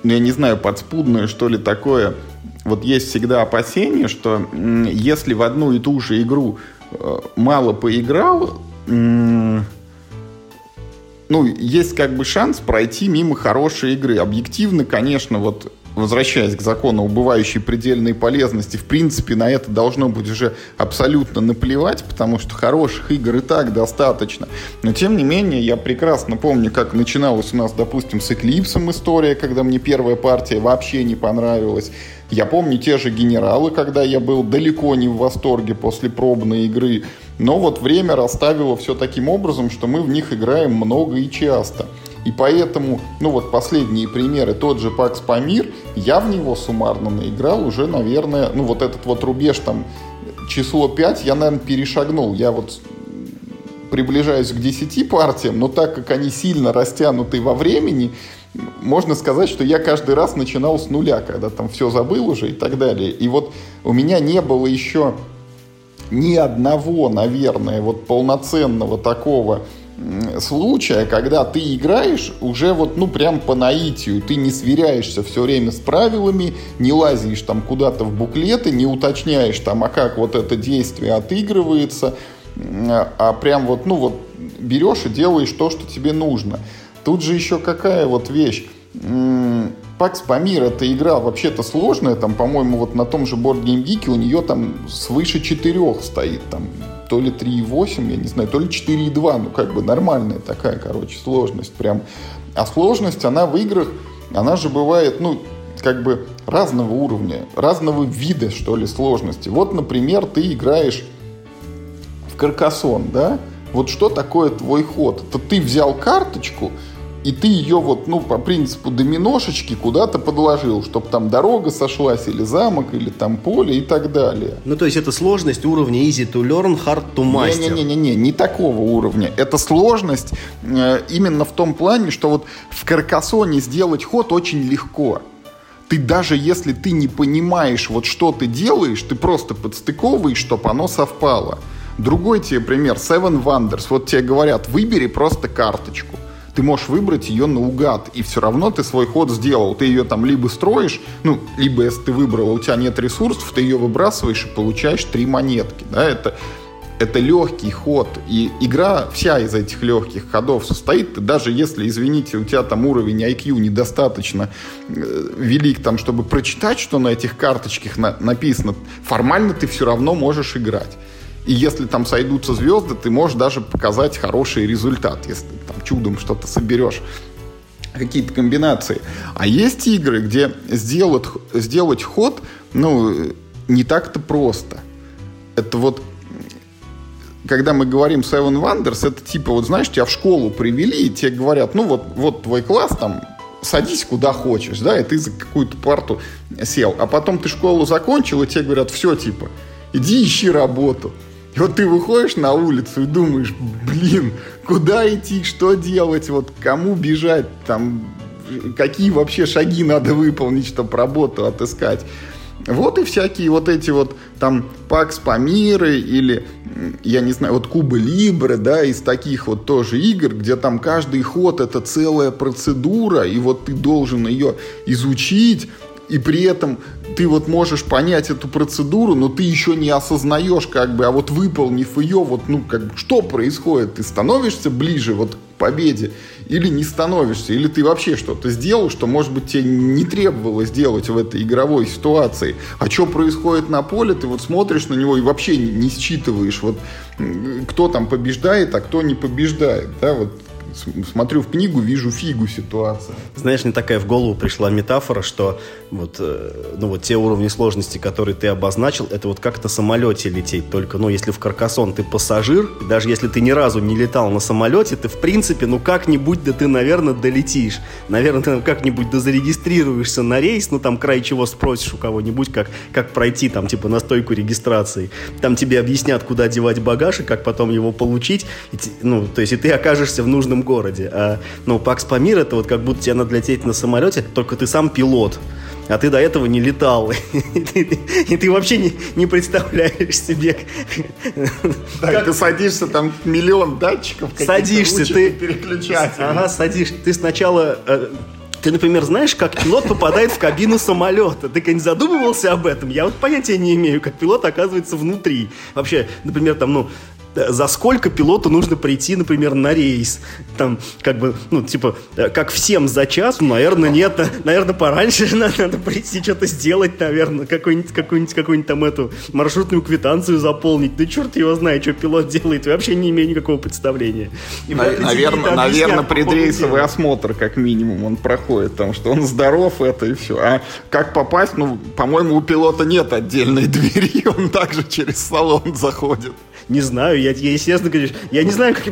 ну, я не знаю, подспудное что ли такое, вот есть всегда опасение, что э, если в одну и ту же игру э, мало поиграл, э, ну, есть как бы шанс пройти мимо хорошей игры. Объективно, конечно, вот возвращаясь к закону убывающей предельной полезности, в принципе, на это должно быть уже абсолютно наплевать, потому что хороших игр и так достаточно. Но, тем не менее, я прекрасно помню, как начиналась у нас, допустим, с Эклипсом история, когда мне первая партия вообще не понравилась. Я помню те же генералы, когда я был далеко не в восторге после пробной игры. Но вот время расставило все таким образом, что мы в них играем много и часто. И поэтому, ну вот последние примеры, тот же Пакс Памир, я в него суммарно наиграл уже, наверное, ну вот этот вот рубеж там число 5 я, наверное, перешагнул. Я вот приближаюсь к 10 партиям, но так как они сильно растянуты во времени, можно сказать, что я каждый раз начинал с нуля, когда там все забыл уже и так далее. И вот у меня не было еще ни одного, наверное, вот полноценного такого случая, когда ты играешь уже вот, ну, прям по наитию. Ты не сверяешься все время с правилами, не лазишь там куда-то в буклеты, не уточняешь там, а как вот это действие отыгрывается, а прям вот, ну, вот берешь и делаешь то, что тебе нужно. Тут же еще какая вот вещь. Пакс Памир это игра вообще-то сложная, там, по-моему, вот на том же Board Game Geek у нее там свыше четырех стоит, там, то ли 3,8, я не знаю, то ли 4,2, ну как бы нормальная такая, короче, сложность прям. А сложность, она в играх, она же бывает, ну, как бы разного уровня, разного вида, что ли, сложности. Вот, например, ты играешь в каркасон, да? Вот что такое твой ход? Это ты взял карточку, и ты ее вот, ну, по принципу доминошечки куда-то подложил, чтобы там дорога сошлась, или замок, или там поле и так далее. Ну, то есть это сложность уровня easy to learn, hard to master. Не-не-не, не такого уровня. Это сложность э, именно в том плане, что вот в Каркасоне сделать ход очень легко ты даже если ты не понимаешь, вот что ты делаешь, ты просто подстыковываешь, чтобы оно совпало. Другой тебе пример, Seven Wonders. Вот тебе говорят, выбери просто карточку ты можешь выбрать ее наугад, и все равно ты свой ход сделал. Ты ее там либо строишь, ну, либо если ты выбрал, у тебя нет ресурсов, ты ее выбрасываешь и получаешь три монетки. Да, это, это легкий ход. И игра вся из этих легких ходов состоит, даже если, извините, у тебя там уровень IQ недостаточно э, велик, там, чтобы прочитать, что на этих карточках на, написано, формально ты все равно можешь играть. И если там сойдутся звезды, ты можешь даже показать хороший результат, если там чудом что-то соберешь какие-то комбинации. А есть игры, где сделать, сделать ход, ну, не так-то просто. Это вот, когда мы говорим Seven Wonders, это типа, вот знаешь, тебя в школу привели, и тебе говорят, ну вот, вот твой класс там, садись куда хочешь, да, и ты за какую-то парту сел. А потом ты школу закончил, и тебе говорят, все, типа, иди ищи работу. И вот ты выходишь на улицу и думаешь, блин, куда идти, что делать, вот кому бежать, там, какие вообще шаги надо выполнить, чтобы работу отыскать. Вот и всякие вот эти вот там Пакс Памиры или, я не знаю, вот Куба Либры, да, из таких вот тоже игр, где там каждый ход это целая процедура, и вот ты должен ее изучить, и при этом ты вот можешь понять эту процедуру, но ты еще не осознаешь, как бы, а вот выполнив ее, вот, ну, как бы, что происходит? Ты становишься ближе вот к победе или не становишься, или ты вообще что-то сделал, что, может быть, тебе не требовалось делать в этой игровой ситуации. А что происходит на поле, ты вот смотришь на него и вообще не, не считываешь, вот, кто там побеждает, а кто не побеждает, да, вот смотрю в книгу, вижу фигу ситуация. Знаешь, мне такая в голову пришла метафора, что вот, э, ну, вот те уровни сложности, которые ты обозначил, это вот как на самолете лететь. Только, ну, если в Каркасон ты пассажир, даже если ты ни разу не летал на самолете, ты, в принципе, ну, как-нибудь, да ты, наверное, долетишь. Наверное, ты как-нибудь да зарегистрируешься на рейс, ну, там, край чего спросишь у кого-нибудь, как, как пройти, там, типа, на стойку регистрации. Там тебе объяснят, куда девать багаж и как потом его получить. И, ну, то есть, и ты окажешься в нужном городе. А, ну, Пакс Памир это вот как будто тебе надо лететь на самолете, только ты сам пилот а ты до этого не летал. И ты, и ты вообще не, не представляешь себе. Да, как... ты садишься, там миллион датчиков. Садишься, ты... Переключатель. Ага, садишься. Ты сначала э, ты, например, знаешь, как пилот попадает в кабину самолета? Ты не задумывался об этом? Я вот понятия не имею, как пилот оказывается внутри. Вообще, например, там, ну, за сколько пилоту нужно прийти, например, на рейс. Там, как бы, ну, типа, э, как всем за час, ну, наверное, нет. Наверное, пораньше надо, надо прийти, что-то сделать, наверное, какую-нибудь какую какую там эту маршрутную квитанцию заполнить. Да черт его знает, что пилот делает. вообще не имею никакого представления. И наверное, наверное предрейсовый осмотр, как минимум, он проходит, потому что он здоров, это и все. А как попасть, ну, по-моему, у пилота нет отдельной двери, он также через салон заходит. Не знаю, я, я естественно, конечно, я не знаю, как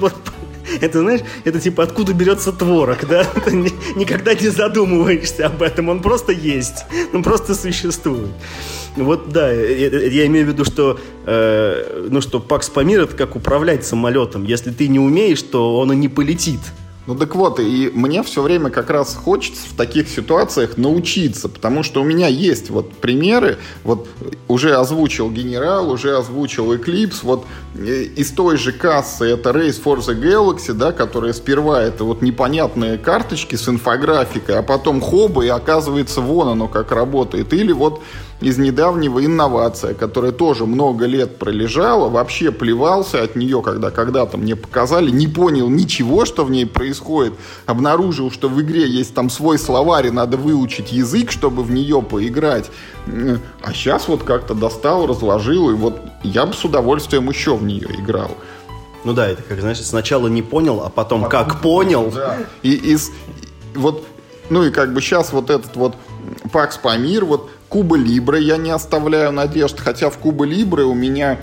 это, знаешь, это типа откуда берется творог, да? Ты никогда не задумываешься об этом, он просто есть, он просто существует. Вот да, я, я имею в виду, что, э, ну что, Пакс Памир это как управлять самолетом. Если ты не умеешь, то он и не полетит. Ну так вот, и мне все время как раз хочется в таких ситуациях научиться, потому что у меня есть вот примеры, вот уже озвучил Генерал, уже озвучил Eclipse, вот э, из той же кассы это Race for the Galaxy, да, которая сперва это вот непонятные карточки с инфографикой, а потом хоба, и оказывается вон оно как работает. Или вот из недавнего инновация, которая тоже много лет пролежала, вообще плевался от нее, когда когда-то мне показали, не понял ничего, что в ней происходит, обнаружил, что в игре есть там свой словарь, и надо выучить язык, чтобы в нее поиграть. А сейчас вот как-то достал, разложил, и вот я бы с удовольствием еще в нее играл. Ну да, это как, знаешь, сначала не понял, а потом, потом как понял. Да. И из вот, ну и как бы сейчас вот этот вот Пакс Памир, вот Куба Либры я не оставляю надежд, хотя в Куба Либры у меня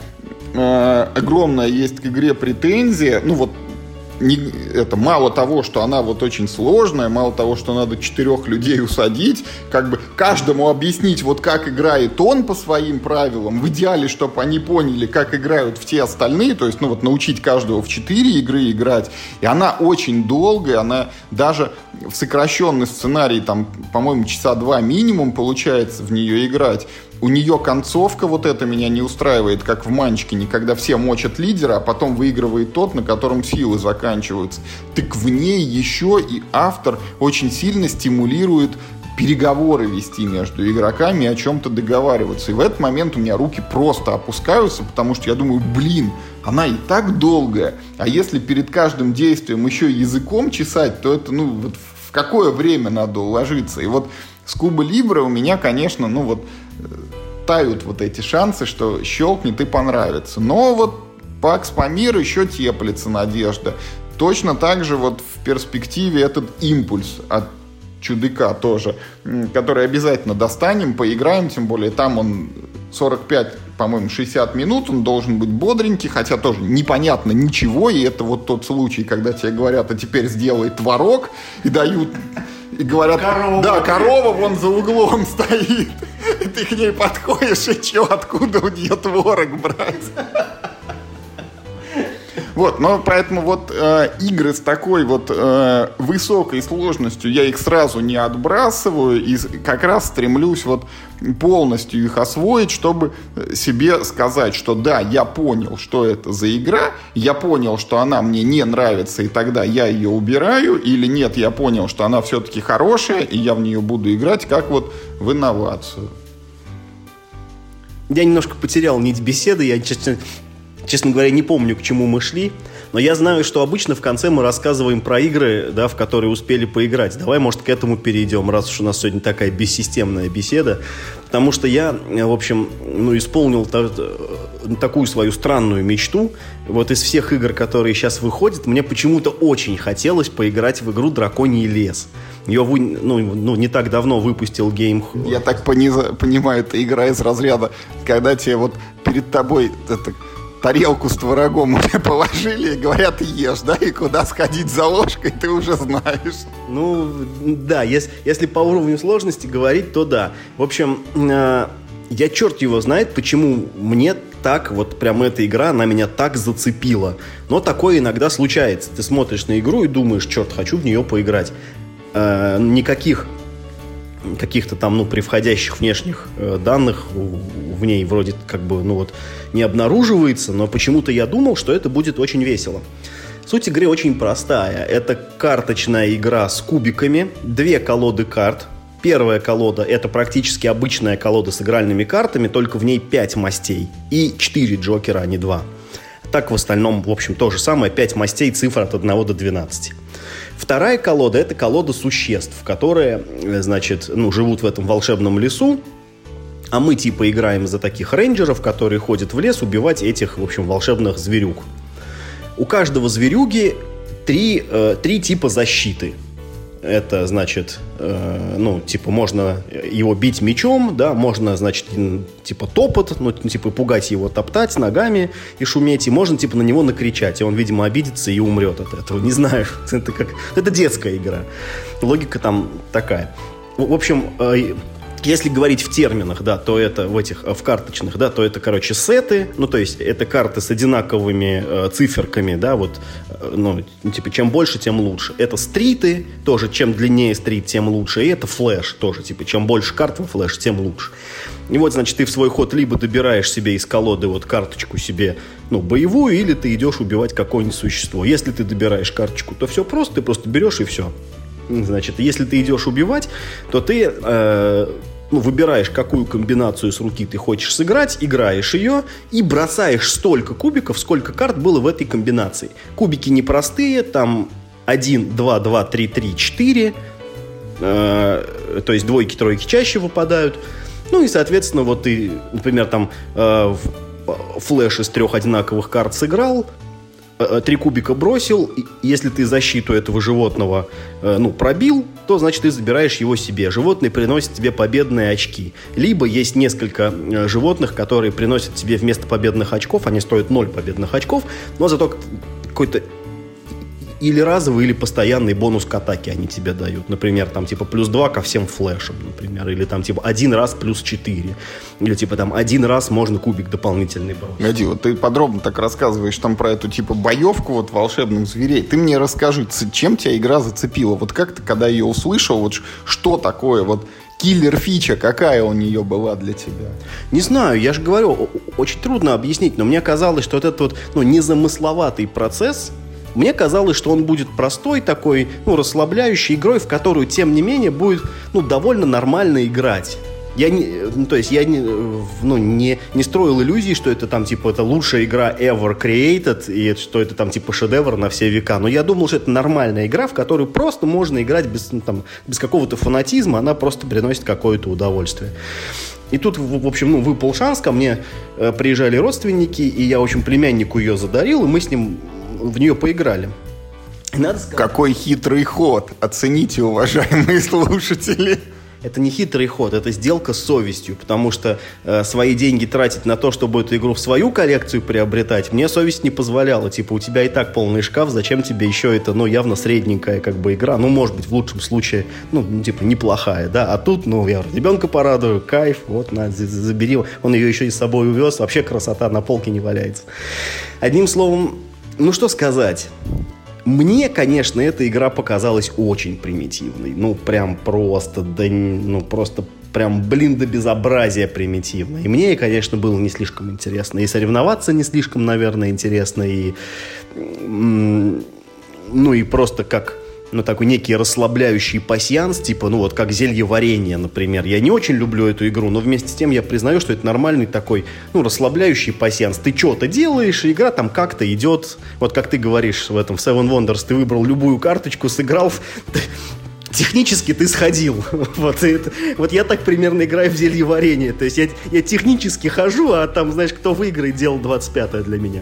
э, огромная есть к игре претензия, ну вот не, это мало того, что она вот очень сложная, мало того, что надо четырех людей усадить, как бы каждому объяснить, вот как играет он по своим правилам, в идеале, чтобы они поняли, как играют все остальные, то есть, ну вот научить каждого в четыре игры играть, и она очень долгая, она даже в сокращенный сценарий, там, по-моему, часа два минимум получается в нее играть, у нее концовка вот это меня не устраивает, как в Манчкине, когда все мочат лидера, а потом выигрывает тот, на котором силы заканчиваются. Так в ней еще и автор очень сильно стимулирует переговоры вести между игроками и о чем-то договариваться. И в этот момент у меня руки просто опускаются, потому что я думаю, блин, она и так долгая. А если перед каждым действием еще языком чесать, то это, ну, вот в какое время надо уложиться? И вот с Куба Либра у меня, конечно, ну вот тают вот эти шансы, что щелкнет и понравится. Но вот Пакс Памир еще теплится надежда. Точно так же вот в перспективе этот импульс от чудыка тоже, который обязательно достанем, поиграем, тем более там он 45, по-моему, 60 минут, он должен быть бодренький, хотя тоже непонятно ничего, и это вот тот случай, когда тебе говорят, а теперь сделай творог, и дают и говорят, корова, да, корова вон за углом стоит. И ты к ней подходишь, и что, откуда у нее творог брать? Вот, но поэтому вот э, игры с такой вот э, высокой сложностью я их сразу не отбрасываю и как раз стремлюсь вот полностью их освоить, чтобы себе сказать, что да, я понял, что это за игра, я понял, что она мне не нравится, и тогда я ее убираю, или нет, я понял, что она все-таки хорошая, и я в нее буду играть как вот в инновацию. Я немножко потерял нить беседы, я, честно, честно говоря, не помню, к чему мы шли. Но я знаю, что обычно в конце мы рассказываем про игры, да, в которые успели поиграть. Давай, может, к этому перейдем, раз уж у нас сегодня такая бессистемная беседа. Потому что я, в общем, ну, исполнил та, такую свою странную мечту. Вот из всех игр, которые сейчас выходят, мне почему-то очень хотелось поиграть в игру «Драконий лес». Ее ну, ну, не так давно выпустил Game... Я так пониза, понимаю, это игра из разряда, когда тебе вот перед тобой это, тарелку с творогом уже положили и говорят, ешь, да, и куда сходить за ложкой, ты уже знаешь. Ну, да, если, если по уровню сложности говорить, то да. В общем, э, я черт его знает, почему мне так, вот прям эта игра, она меня так зацепила. Но такое иногда случается. Ты смотришь на игру и думаешь, черт, хочу в нее поиграть. Э, никаких каких-то там, ну, при входящих внешних э, данных в ней вроде как бы, ну вот, не обнаруживается, но почему-то я думал, что это будет очень весело. Суть игры очень простая. Это карточная игра с кубиками, две колоды карт. Первая колода – это практически обычная колода с игральными картами, только в ней 5 мастей и 4 джокера, а не 2. Так в остальном, в общем, то же самое, 5 мастей, цифр от 1 до 12. Вторая колода – это колода существ, которые, э, значит, ну, живут в этом волшебном лесу, а мы типа играем за таких рейнджеров, которые ходят в лес убивать этих, в общем, волшебных зверюк. У каждого зверюги три, э, три типа защиты – это, значит, э, ну, типа, можно его бить мечом, да, можно, значит, типа, топот, ну, типа, пугать его, топтать ногами и шуметь, и можно, типа, на него накричать, и он, видимо, обидится и умрет от этого. Не знаю, это как... Это детская игра. Логика там такая. В общем, э, если говорить в терминах, да, то это в этих, в карточных, да, то это, короче, сеты, ну, то есть это карты с одинаковыми э, циферками, да, вот, э, ну, типа, чем больше, тем лучше. Это стриты, тоже, чем длиннее стрит, тем лучше. И это флеш тоже, типа, чем больше карт во флеш, тем лучше. И вот, значит, ты в свой ход либо добираешь себе из колоды вот карточку себе, ну, боевую, или ты идешь убивать какое-нибудь существо. Если ты добираешь карточку, то все просто, ты просто берешь и все. Значит, если ты идешь убивать, то ты э, ну, выбираешь, какую комбинацию с руки ты хочешь сыграть, играешь ее и бросаешь столько кубиков, сколько карт было в этой комбинации. Кубики непростые, там 1, 2, 2, 3, 3, 4. Э, то есть двойки, тройки чаще выпадают. Ну и, соответственно, вот ты, например, там э, флеш из трех одинаковых карт сыграл, Э, три кубика бросил, если ты защиту этого животного э, ну, пробил, то значит ты забираешь его себе. Животные приносят тебе победные очки. Либо есть несколько э, животных, которые приносят тебе вместо победных очков, они стоят 0 победных очков, но зато какой-то или разовый, или постоянный бонус к атаке они тебе дают. Например, там типа плюс 2 ко всем флешам, например. Или там типа один раз плюс 4. Или типа там один раз можно кубик дополнительный бросить. Погоди, вот ты подробно так рассказываешь там про эту типа боевку вот волшебных зверей. Ты мне расскажи, чем тебя игра зацепила? Вот как ты, когда ее услышал, вот что такое вот киллер-фича, какая у нее была для тебя? Не знаю, я же говорю, очень трудно объяснить, но мне казалось, что вот этот вот ну, незамысловатый процесс, мне казалось, что он будет простой такой, ну, расслабляющей игрой, в которую, тем не менее, будет, ну, довольно нормально играть. Я не, ну, то есть я не, ну, не, не строил иллюзии, что это там типа это лучшая игра ever created и что это там типа шедевр на все века. Но я думал, что это нормальная игра, в которую просто можно играть без, ну, там, без какого-то фанатизма, она просто приносит какое-то удовольствие. И тут, в общем, ну, выпал шанс, ко мне э, приезжали родственники, и я, в общем, племяннику ее задарил, и мы с ним в нее поиграли. Надо сказать, Какой хитрый ход. Оцените, уважаемые слушатели. Это не хитрый ход, это сделка с совестью, потому что э, свои деньги тратить на то, чтобы эту игру в свою коллекцию приобретать, мне совесть не позволяла. Типа, у тебя и так полный шкаф, зачем тебе еще это, ну, явно средненькая как бы игра, ну, может быть, в лучшем случае, ну, типа, неплохая, да, а тут, ну, я ребенка порадую, кайф, вот, на, забери, он ее еще и с собой увез, вообще красота на полке не валяется. Одним словом, ну что сказать. Мне, конечно, эта игра показалась очень примитивной. Ну, прям просто, да, ну, просто прям, блин, до безобразия примитивно. И мне, конечно, было не слишком интересно. И соревноваться не слишком, наверное, интересно. И, ну, и просто как ну, такой некий расслабляющий пасьянс, типа, ну, вот как зелье варенья, например. Я не очень люблю эту игру, но вместе с тем я признаю, что это нормальный такой, ну, расслабляющий пасьянс. Ты что-то делаешь, и игра там как-то идет, вот как ты говоришь в этом в Seven Wonders, ты выбрал любую карточку, сыграл, технически ты сходил. вот, это, вот я так примерно играю в зелье варенье. То есть я, я технически хожу, а там, знаешь, кто выиграет, делал 25 для меня.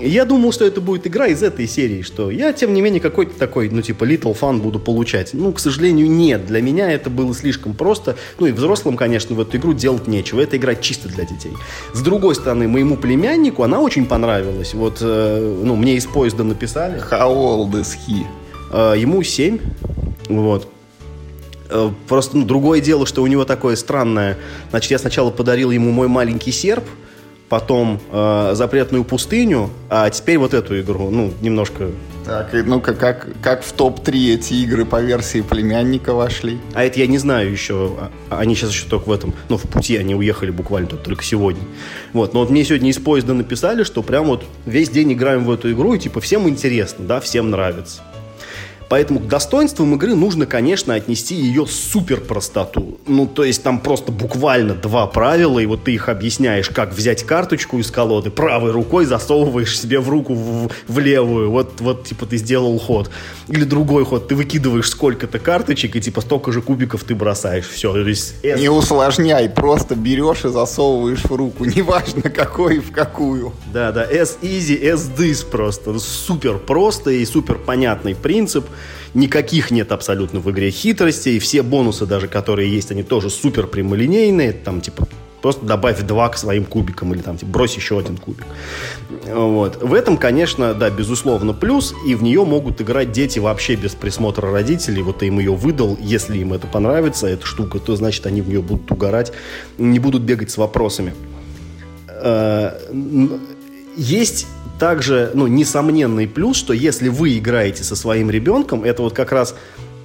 Я думал, что это будет игра из этой серии, что я, тем не менее, какой-то такой, ну, типа, little fun буду получать. Ну, к сожалению, нет. Для меня это было слишком просто. Ну, и взрослым, конечно, в эту игру делать нечего. Это игра чисто для детей. С другой стороны, моему племяннику она очень понравилась. Вот, э, ну, мне из поезда написали. How old is he? Э, ему 7. Вот. Э, просто ну, другое дело, что у него такое странное. Значит, я сначала подарил ему мой маленький серп, потом э, запретную пустыню, а теперь вот эту игру, ну, немножко... Так, ну как, как, в топ-3 эти игры по версии племянника вошли? А это я не знаю еще, а, они сейчас еще только в этом, ну, в пути, они уехали буквально только сегодня. Вот, но вот мне сегодня из поезда написали, что прям вот весь день играем в эту игру, и типа всем интересно, да, всем нравится. Поэтому к достоинствам игры нужно, конечно, отнести ее супер простоту. Ну, то есть там просто буквально два правила, и вот ты их объясняешь, как взять карточку из колоды, правой рукой засовываешь себе в руку в, в левую, вот, вот, типа, ты сделал ход. Или другой ход, ты выкидываешь сколько-то карточек, и, типа, столько же кубиков ты бросаешь. Все, то есть... Не усложняй, просто берешь и засовываешь в руку, неважно какой и в какую. Да, да, as easy as this просто. Супер просто и супер понятный принцип. Никаких нет абсолютно в игре хитростей. Все бонусы даже, которые есть, они тоже супер прямолинейные. Там, типа, Просто добавь два к своим кубикам или там типа, брось еще один кубик. Вот. В этом, конечно, да, безусловно, плюс. И в нее могут играть дети вообще без присмотра родителей. Вот ты им ее выдал. Если им это понравится, эта штука, то значит они в нее будут угорать. Не будут бегать с вопросами. Э, есть также, ну, несомненный плюс, что если вы играете со своим ребенком, это вот как раз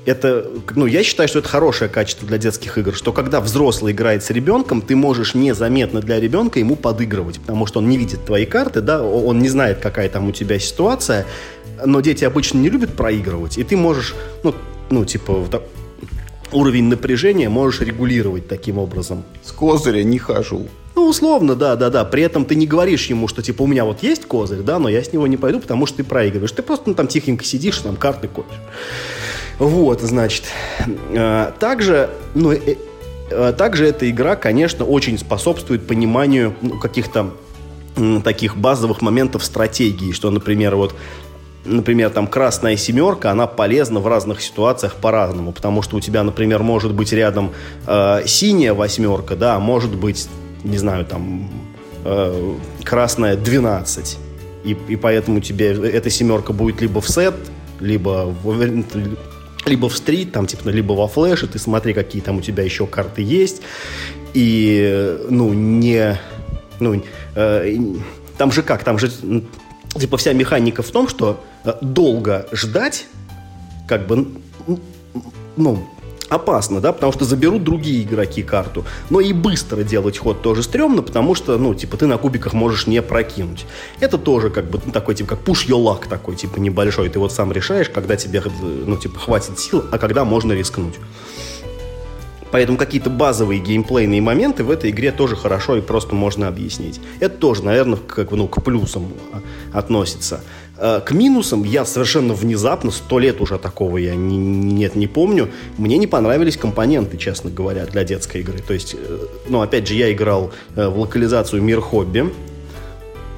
это, ну, я считаю, что это хорошее качество для детских игр, что когда взрослый играет с ребенком, ты можешь незаметно для ребенка ему подыгрывать, потому что он не видит твои карты, да, он не знает, какая там у тебя ситуация, но дети обычно не любят проигрывать, и ты можешь, ну, ну типа, уровень напряжения можешь регулировать таким образом. С козыря не хожу. Ну, условно, да, да, да. При этом ты не говоришь ему, что типа у меня вот есть козырь, да, но я с него не пойду, потому что ты проигрываешь. Ты просто ну, там тихенько сидишь, там карты копишь. Вот, значит. Э, также, ну, э, э, также эта игра, конечно, очень способствует пониманию ну, каких-то таких базовых моментов стратегии, что, например, вот например, там красная семерка, она полезна в разных ситуациях по-разному, потому что у тебя, например, может быть рядом э, синяя восьмерка, да, а может быть не знаю, там, э, красная 12. И, и поэтому тебе эта семерка будет либо в сет, либо в, либо в стрит, там, типа, либо во флеше, ты смотри, какие там у тебя еще карты есть. И, ну, не... Ну, э, там же как, там же, типа, вся механика в том, что э, долго ждать, как бы, ну, опасно, да, потому что заберут другие игроки карту. Но и быстро делать ход тоже стрёмно, потому что, ну, типа, ты на кубиках можешь не прокинуть. Это тоже как бы такой, типа, как your luck такой, типа, небольшой. Ты вот сам решаешь, когда тебе, ну, типа, хватит сил, а когда можно рискнуть. Поэтому какие-то базовые геймплейные моменты в этой игре тоже хорошо и просто можно объяснить. Это тоже, наверное, как, ну, к плюсам относится. Э, к минусам я совершенно внезапно, сто лет уже такого я не, нет, не помню, мне не понравились компоненты, честно говоря, для детской игры. То есть, э, ну, опять же, я играл э, в локализацию «Мир хобби»,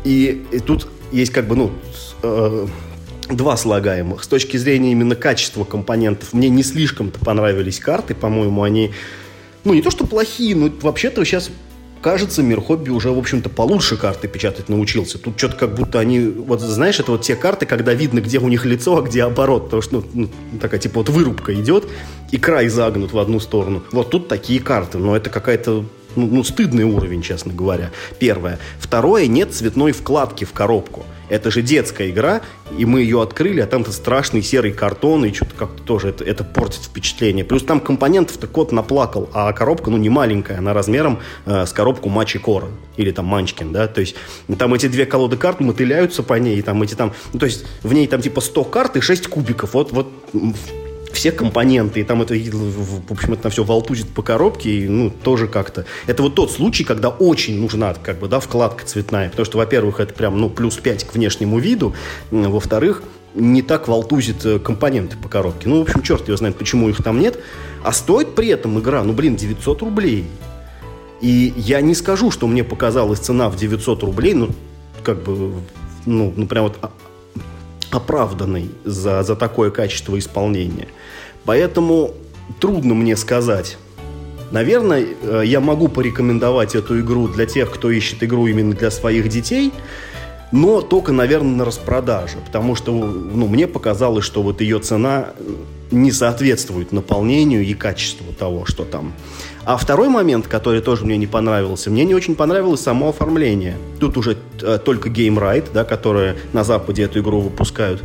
и, и тут есть как бы, ну, два слагаемых. С точки зрения именно качества компонентов, мне не слишком-то понравились карты, по-моему, они, ну, не то что плохие, но вообще-то сейчас кажется, мир хобби уже, в общем-то, получше карты печатать научился. Тут что-то как будто они, вот знаешь, это вот те карты, когда видно, где у них лицо, а где оборот. Потому что, ну, ну такая, типа, вот вырубка идет, и край загнут в одну сторону. Вот тут такие карты, но это какая-то ну, ну, стыдный уровень, честно говоря. Первое. Второе, нет цветной вкладки в коробку. Это же детская игра, и мы ее открыли, а там-то страшный серый картон, и что-то как-то тоже это, это портит впечатление. Плюс там компонентов-то кот наплакал, а коробка, ну, не маленькая, она размером э, с коробку Мачи Кора, или там Манчкин, да, то есть там эти две колоды карт мотыляются по ней, и там эти там, ну, то есть в ней там типа 100 карт и 6 кубиков, вот, вот все компоненты, и там это, в общем, это все волтузит по коробке, и, ну, тоже как-то. Это вот тот случай, когда очень нужна, как бы, да, вкладка цветная, потому что, во-первых, это прям, ну, плюс 5 к внешнему виду, во-вторых, не так волтузит э, компоненты по коробке. Ну, в общем, черт его знает, почему их там нет. А стоит при этом игра, ну, блин, 900 рублей. И я не скажу, что мне показалась цена в 900 рублей, ну, как бы, ну, ну прям вот оправданной за, за такое качество исполнения. Поэтому трудно мне сказать. Наверное, э, я могу порекомендовать эту игру для тех, кто ищет игру именно для своих детей, но только, наверное, на распродаже, потому что ну, мне показалось, что вот ее цена не соответствует наполнению и качеству того, что там. А второй момент, который тоже мне не понравился, мне не очень понравилось само оформление. Тут уже э, только Game Right, да, которые на Западе эту игру выпускают.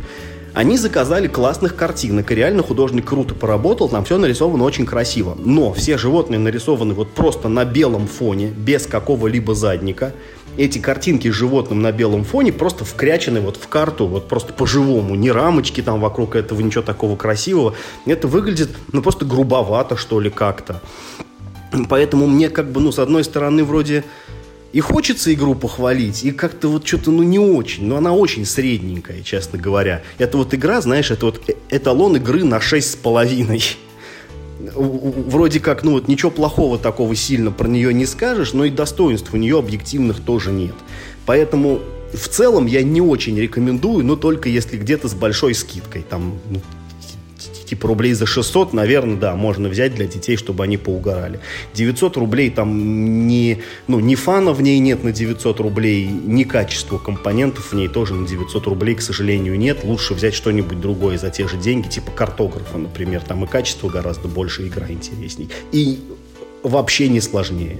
Они заказали классных картинок, и реально художник круто поработал, там все нарисовано очень красиво. Но все животные нарисованы вот просто на белом фоне, без какого-либо задника. Эти картинки с животным на белом фоне просто вкрячены вот в карту, вот просто по-живому. Ни рамочки там вокруг этого, ничего такого красивого. Это выглядит, ну, просто грубовато, что ли, как-то. Поэтому мне как бы, ну, с одной стороны, вроде и хочется игру похвалить, и как-то вот что-то, ну, не очень. Но она очень средненькая, честно говоря. Это вот игра, знаешь, это вот э, эталон игры на 6,5. Вроде как, ну, вот ничего плохого такого сильно про нее не скажешь, но и достоинств у нее объективных тоже нет. Поэтому в целом я не очень рекомендую, но только если где-то с большой скидкой. Там ну, типа рублей за 600, наверное, да, можно взять для детей, чтобы они поугорали. 900 рублей там не, ну, ни фана в ней нет на 900 рублей, ни качества компонентов в ней тоже на 900 рублей, к сожалению, нет. Лучше взять что-нибудь другое за те же деньги, типа картографа, например. Там и качество гораздо больше, игра интересней. И вообще не сложнее.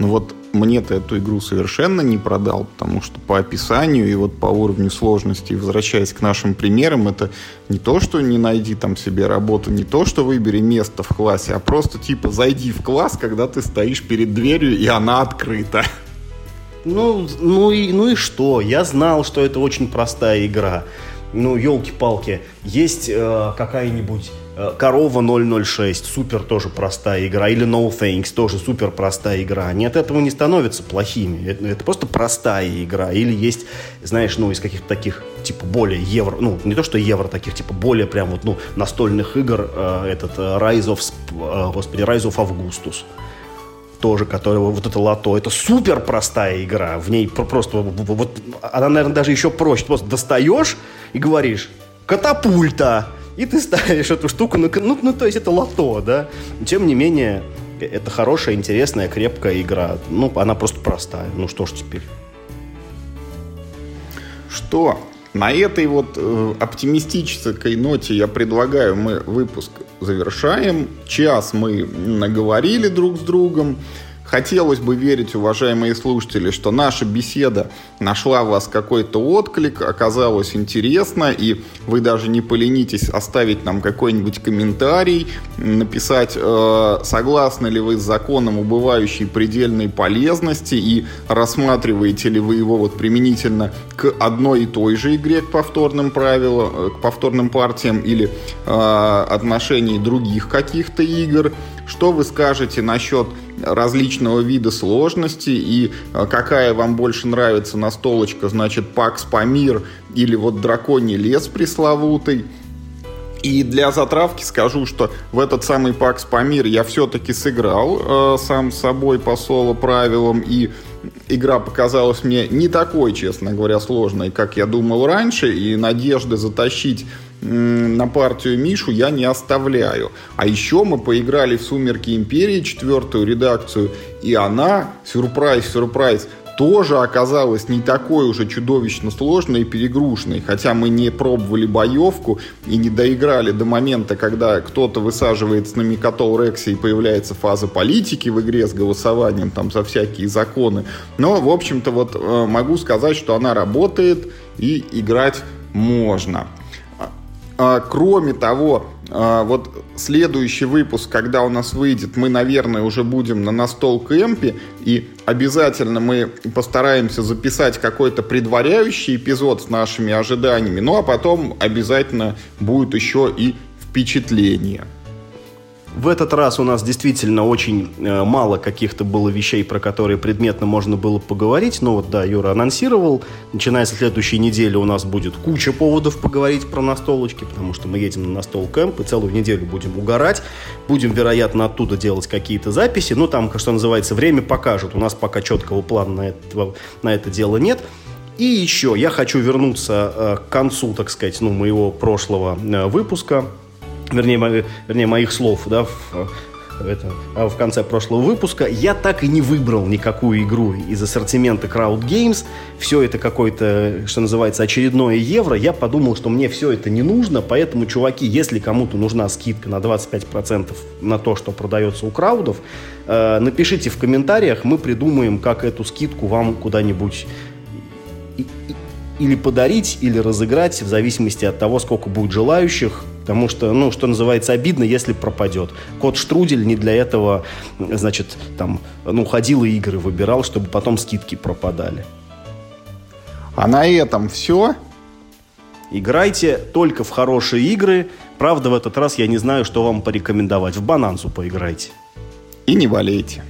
Ну вот мне-то эту игру совершенно не продал, потому что по описанию и вот по уровню сложности, возвращаясь к нашим примерам, это не то, что не найди там себе работу, не то, что выбери место в классе, а просто типа зайди в класс, когда ты стоишь перед дверью, и она открыта. Ну, ну, и, ну и что? Я знал, что это очень простая игра. Ну, елки-палки, есть э, какая-нибудь Корова 006, супер тоже простая игра. Или No Thanks, тоже супер простая игра. Они от этого не становятся плохими. Это, это просто простая игра. Или есть, знаешь, ну, из каких-то таких, типа, более евро, ну, не то что евро, таких, типа, более прям вот, ну, настольных игр, э, этот э, Rise of, э, господи, Rise of Augustus тоже, которого вот это лото, это супер простая игра, в ней просто вот она, наверное, даже еще проще, просто достаешь и говоришь катапульта, и ты ставишь эту штуку, ну, ну, ну то есть это лото, да. Тем не менее, это хорошая, интересная, крепкая игра. Ну, она просто простая. Ну что ж теперь. Что? На этой вот э, оптимистической ноте я предлагаю, мы выпуск завершаем. Час мы наговорили друг с другом. Хотелось бы верить, уважаемые слушатели, что наша беседа нашла в вас какой-то отклик, оказалась интересно, и вы даже не поленитесь оставить нам какой-нибудь комментарий, написать, э, согласны ли вы с законом убывающей предельной полезности и рассматриваете ли вы его вот применительно к одной и той же игре, к повторным правилам, э, к повторным партиям или э, отношений других каких-то игр. Что вы скажете насчет различного вида сложности и э, какая вам больше нравится настолочка, значит, Пакс Памир или вот Драконий лес пресловутый. И для затравки скажу, что в этот самый Пакс Памир я все-таки сыграл э, сам с собой по соло правилам, и игра показалась мне не такой, честно говоря, сложной, как я думал раньше, и надежды затащить на партию Мишу я не оставляю. А еще мы поиграли в «Сумерки Империи», четвертую редакцию, и она, сюрприз, сюрприз, тоже оказалась не такой уже чудовищно сложной и перегруженной. Хотя мы не пробовали боевку и не доиграли до момента, когда кто-то высаживается на Микатол Рексе и появляется фаза политики в игре с голосованием там за всякие законы. Но, в общем-то, вот э, могу сказать, что она работает и играть можно. А, кроме того, а, вот следующий выпуск, когда у нас выйдет, мы, наверное, уже будем на настол кемпе, и обязательно мы постараемся записать какой-то предваряющий эпизод с нашими ожиданиями, ну а потом обязательно будет еще и впечатление. В этот раз у нас действительно очень э, мало каких-то было вещей, про которые предметно можно было поговорить. Но вот, да, Юра анонсировал. Начиная со следующей недели у нас будет куча поводов поговорить про настолочки, потому что мы едем на настол кэмп и целую неделю будем угорать. Будем, вероятно, оттуда делать какие-то записи. Ну, там, что называется, время покажет. У нас пока четкого плана на это, на это дело нет. И еще я хочу вернуться э, к концу, так сказать, ну, моего прошлого э, выпуска вернее, мо, вернее моих слов, да, в, это, а в конце прошлого выпуска, я так и не выбрал никакую игру из ассортимента Crowd Games. Все это какое-то, что называется, очередное евро. Я подумал, что мне все это не нужно, поэтому, чуваки, если кому-то нужна скидка на 25% на то, что продается у краудов, э, напишите в комментариях, мы придумаем, как эту скидку вам куда-нибудь или подарить, или разыграть, в зависимости от того, сколько будет желающих. Потому что, ну, что называется, обидно, если пропадет. Кот Штрудель не для этого, значит, там, ну, ходил и игры выбирал, чтобы потом скидки пропадали. А на этом все. Играйте только в хорошие игры. Правда, в этот раз я не знаю, что вам порекомендовать. В банансу поиграйте. И не болейте.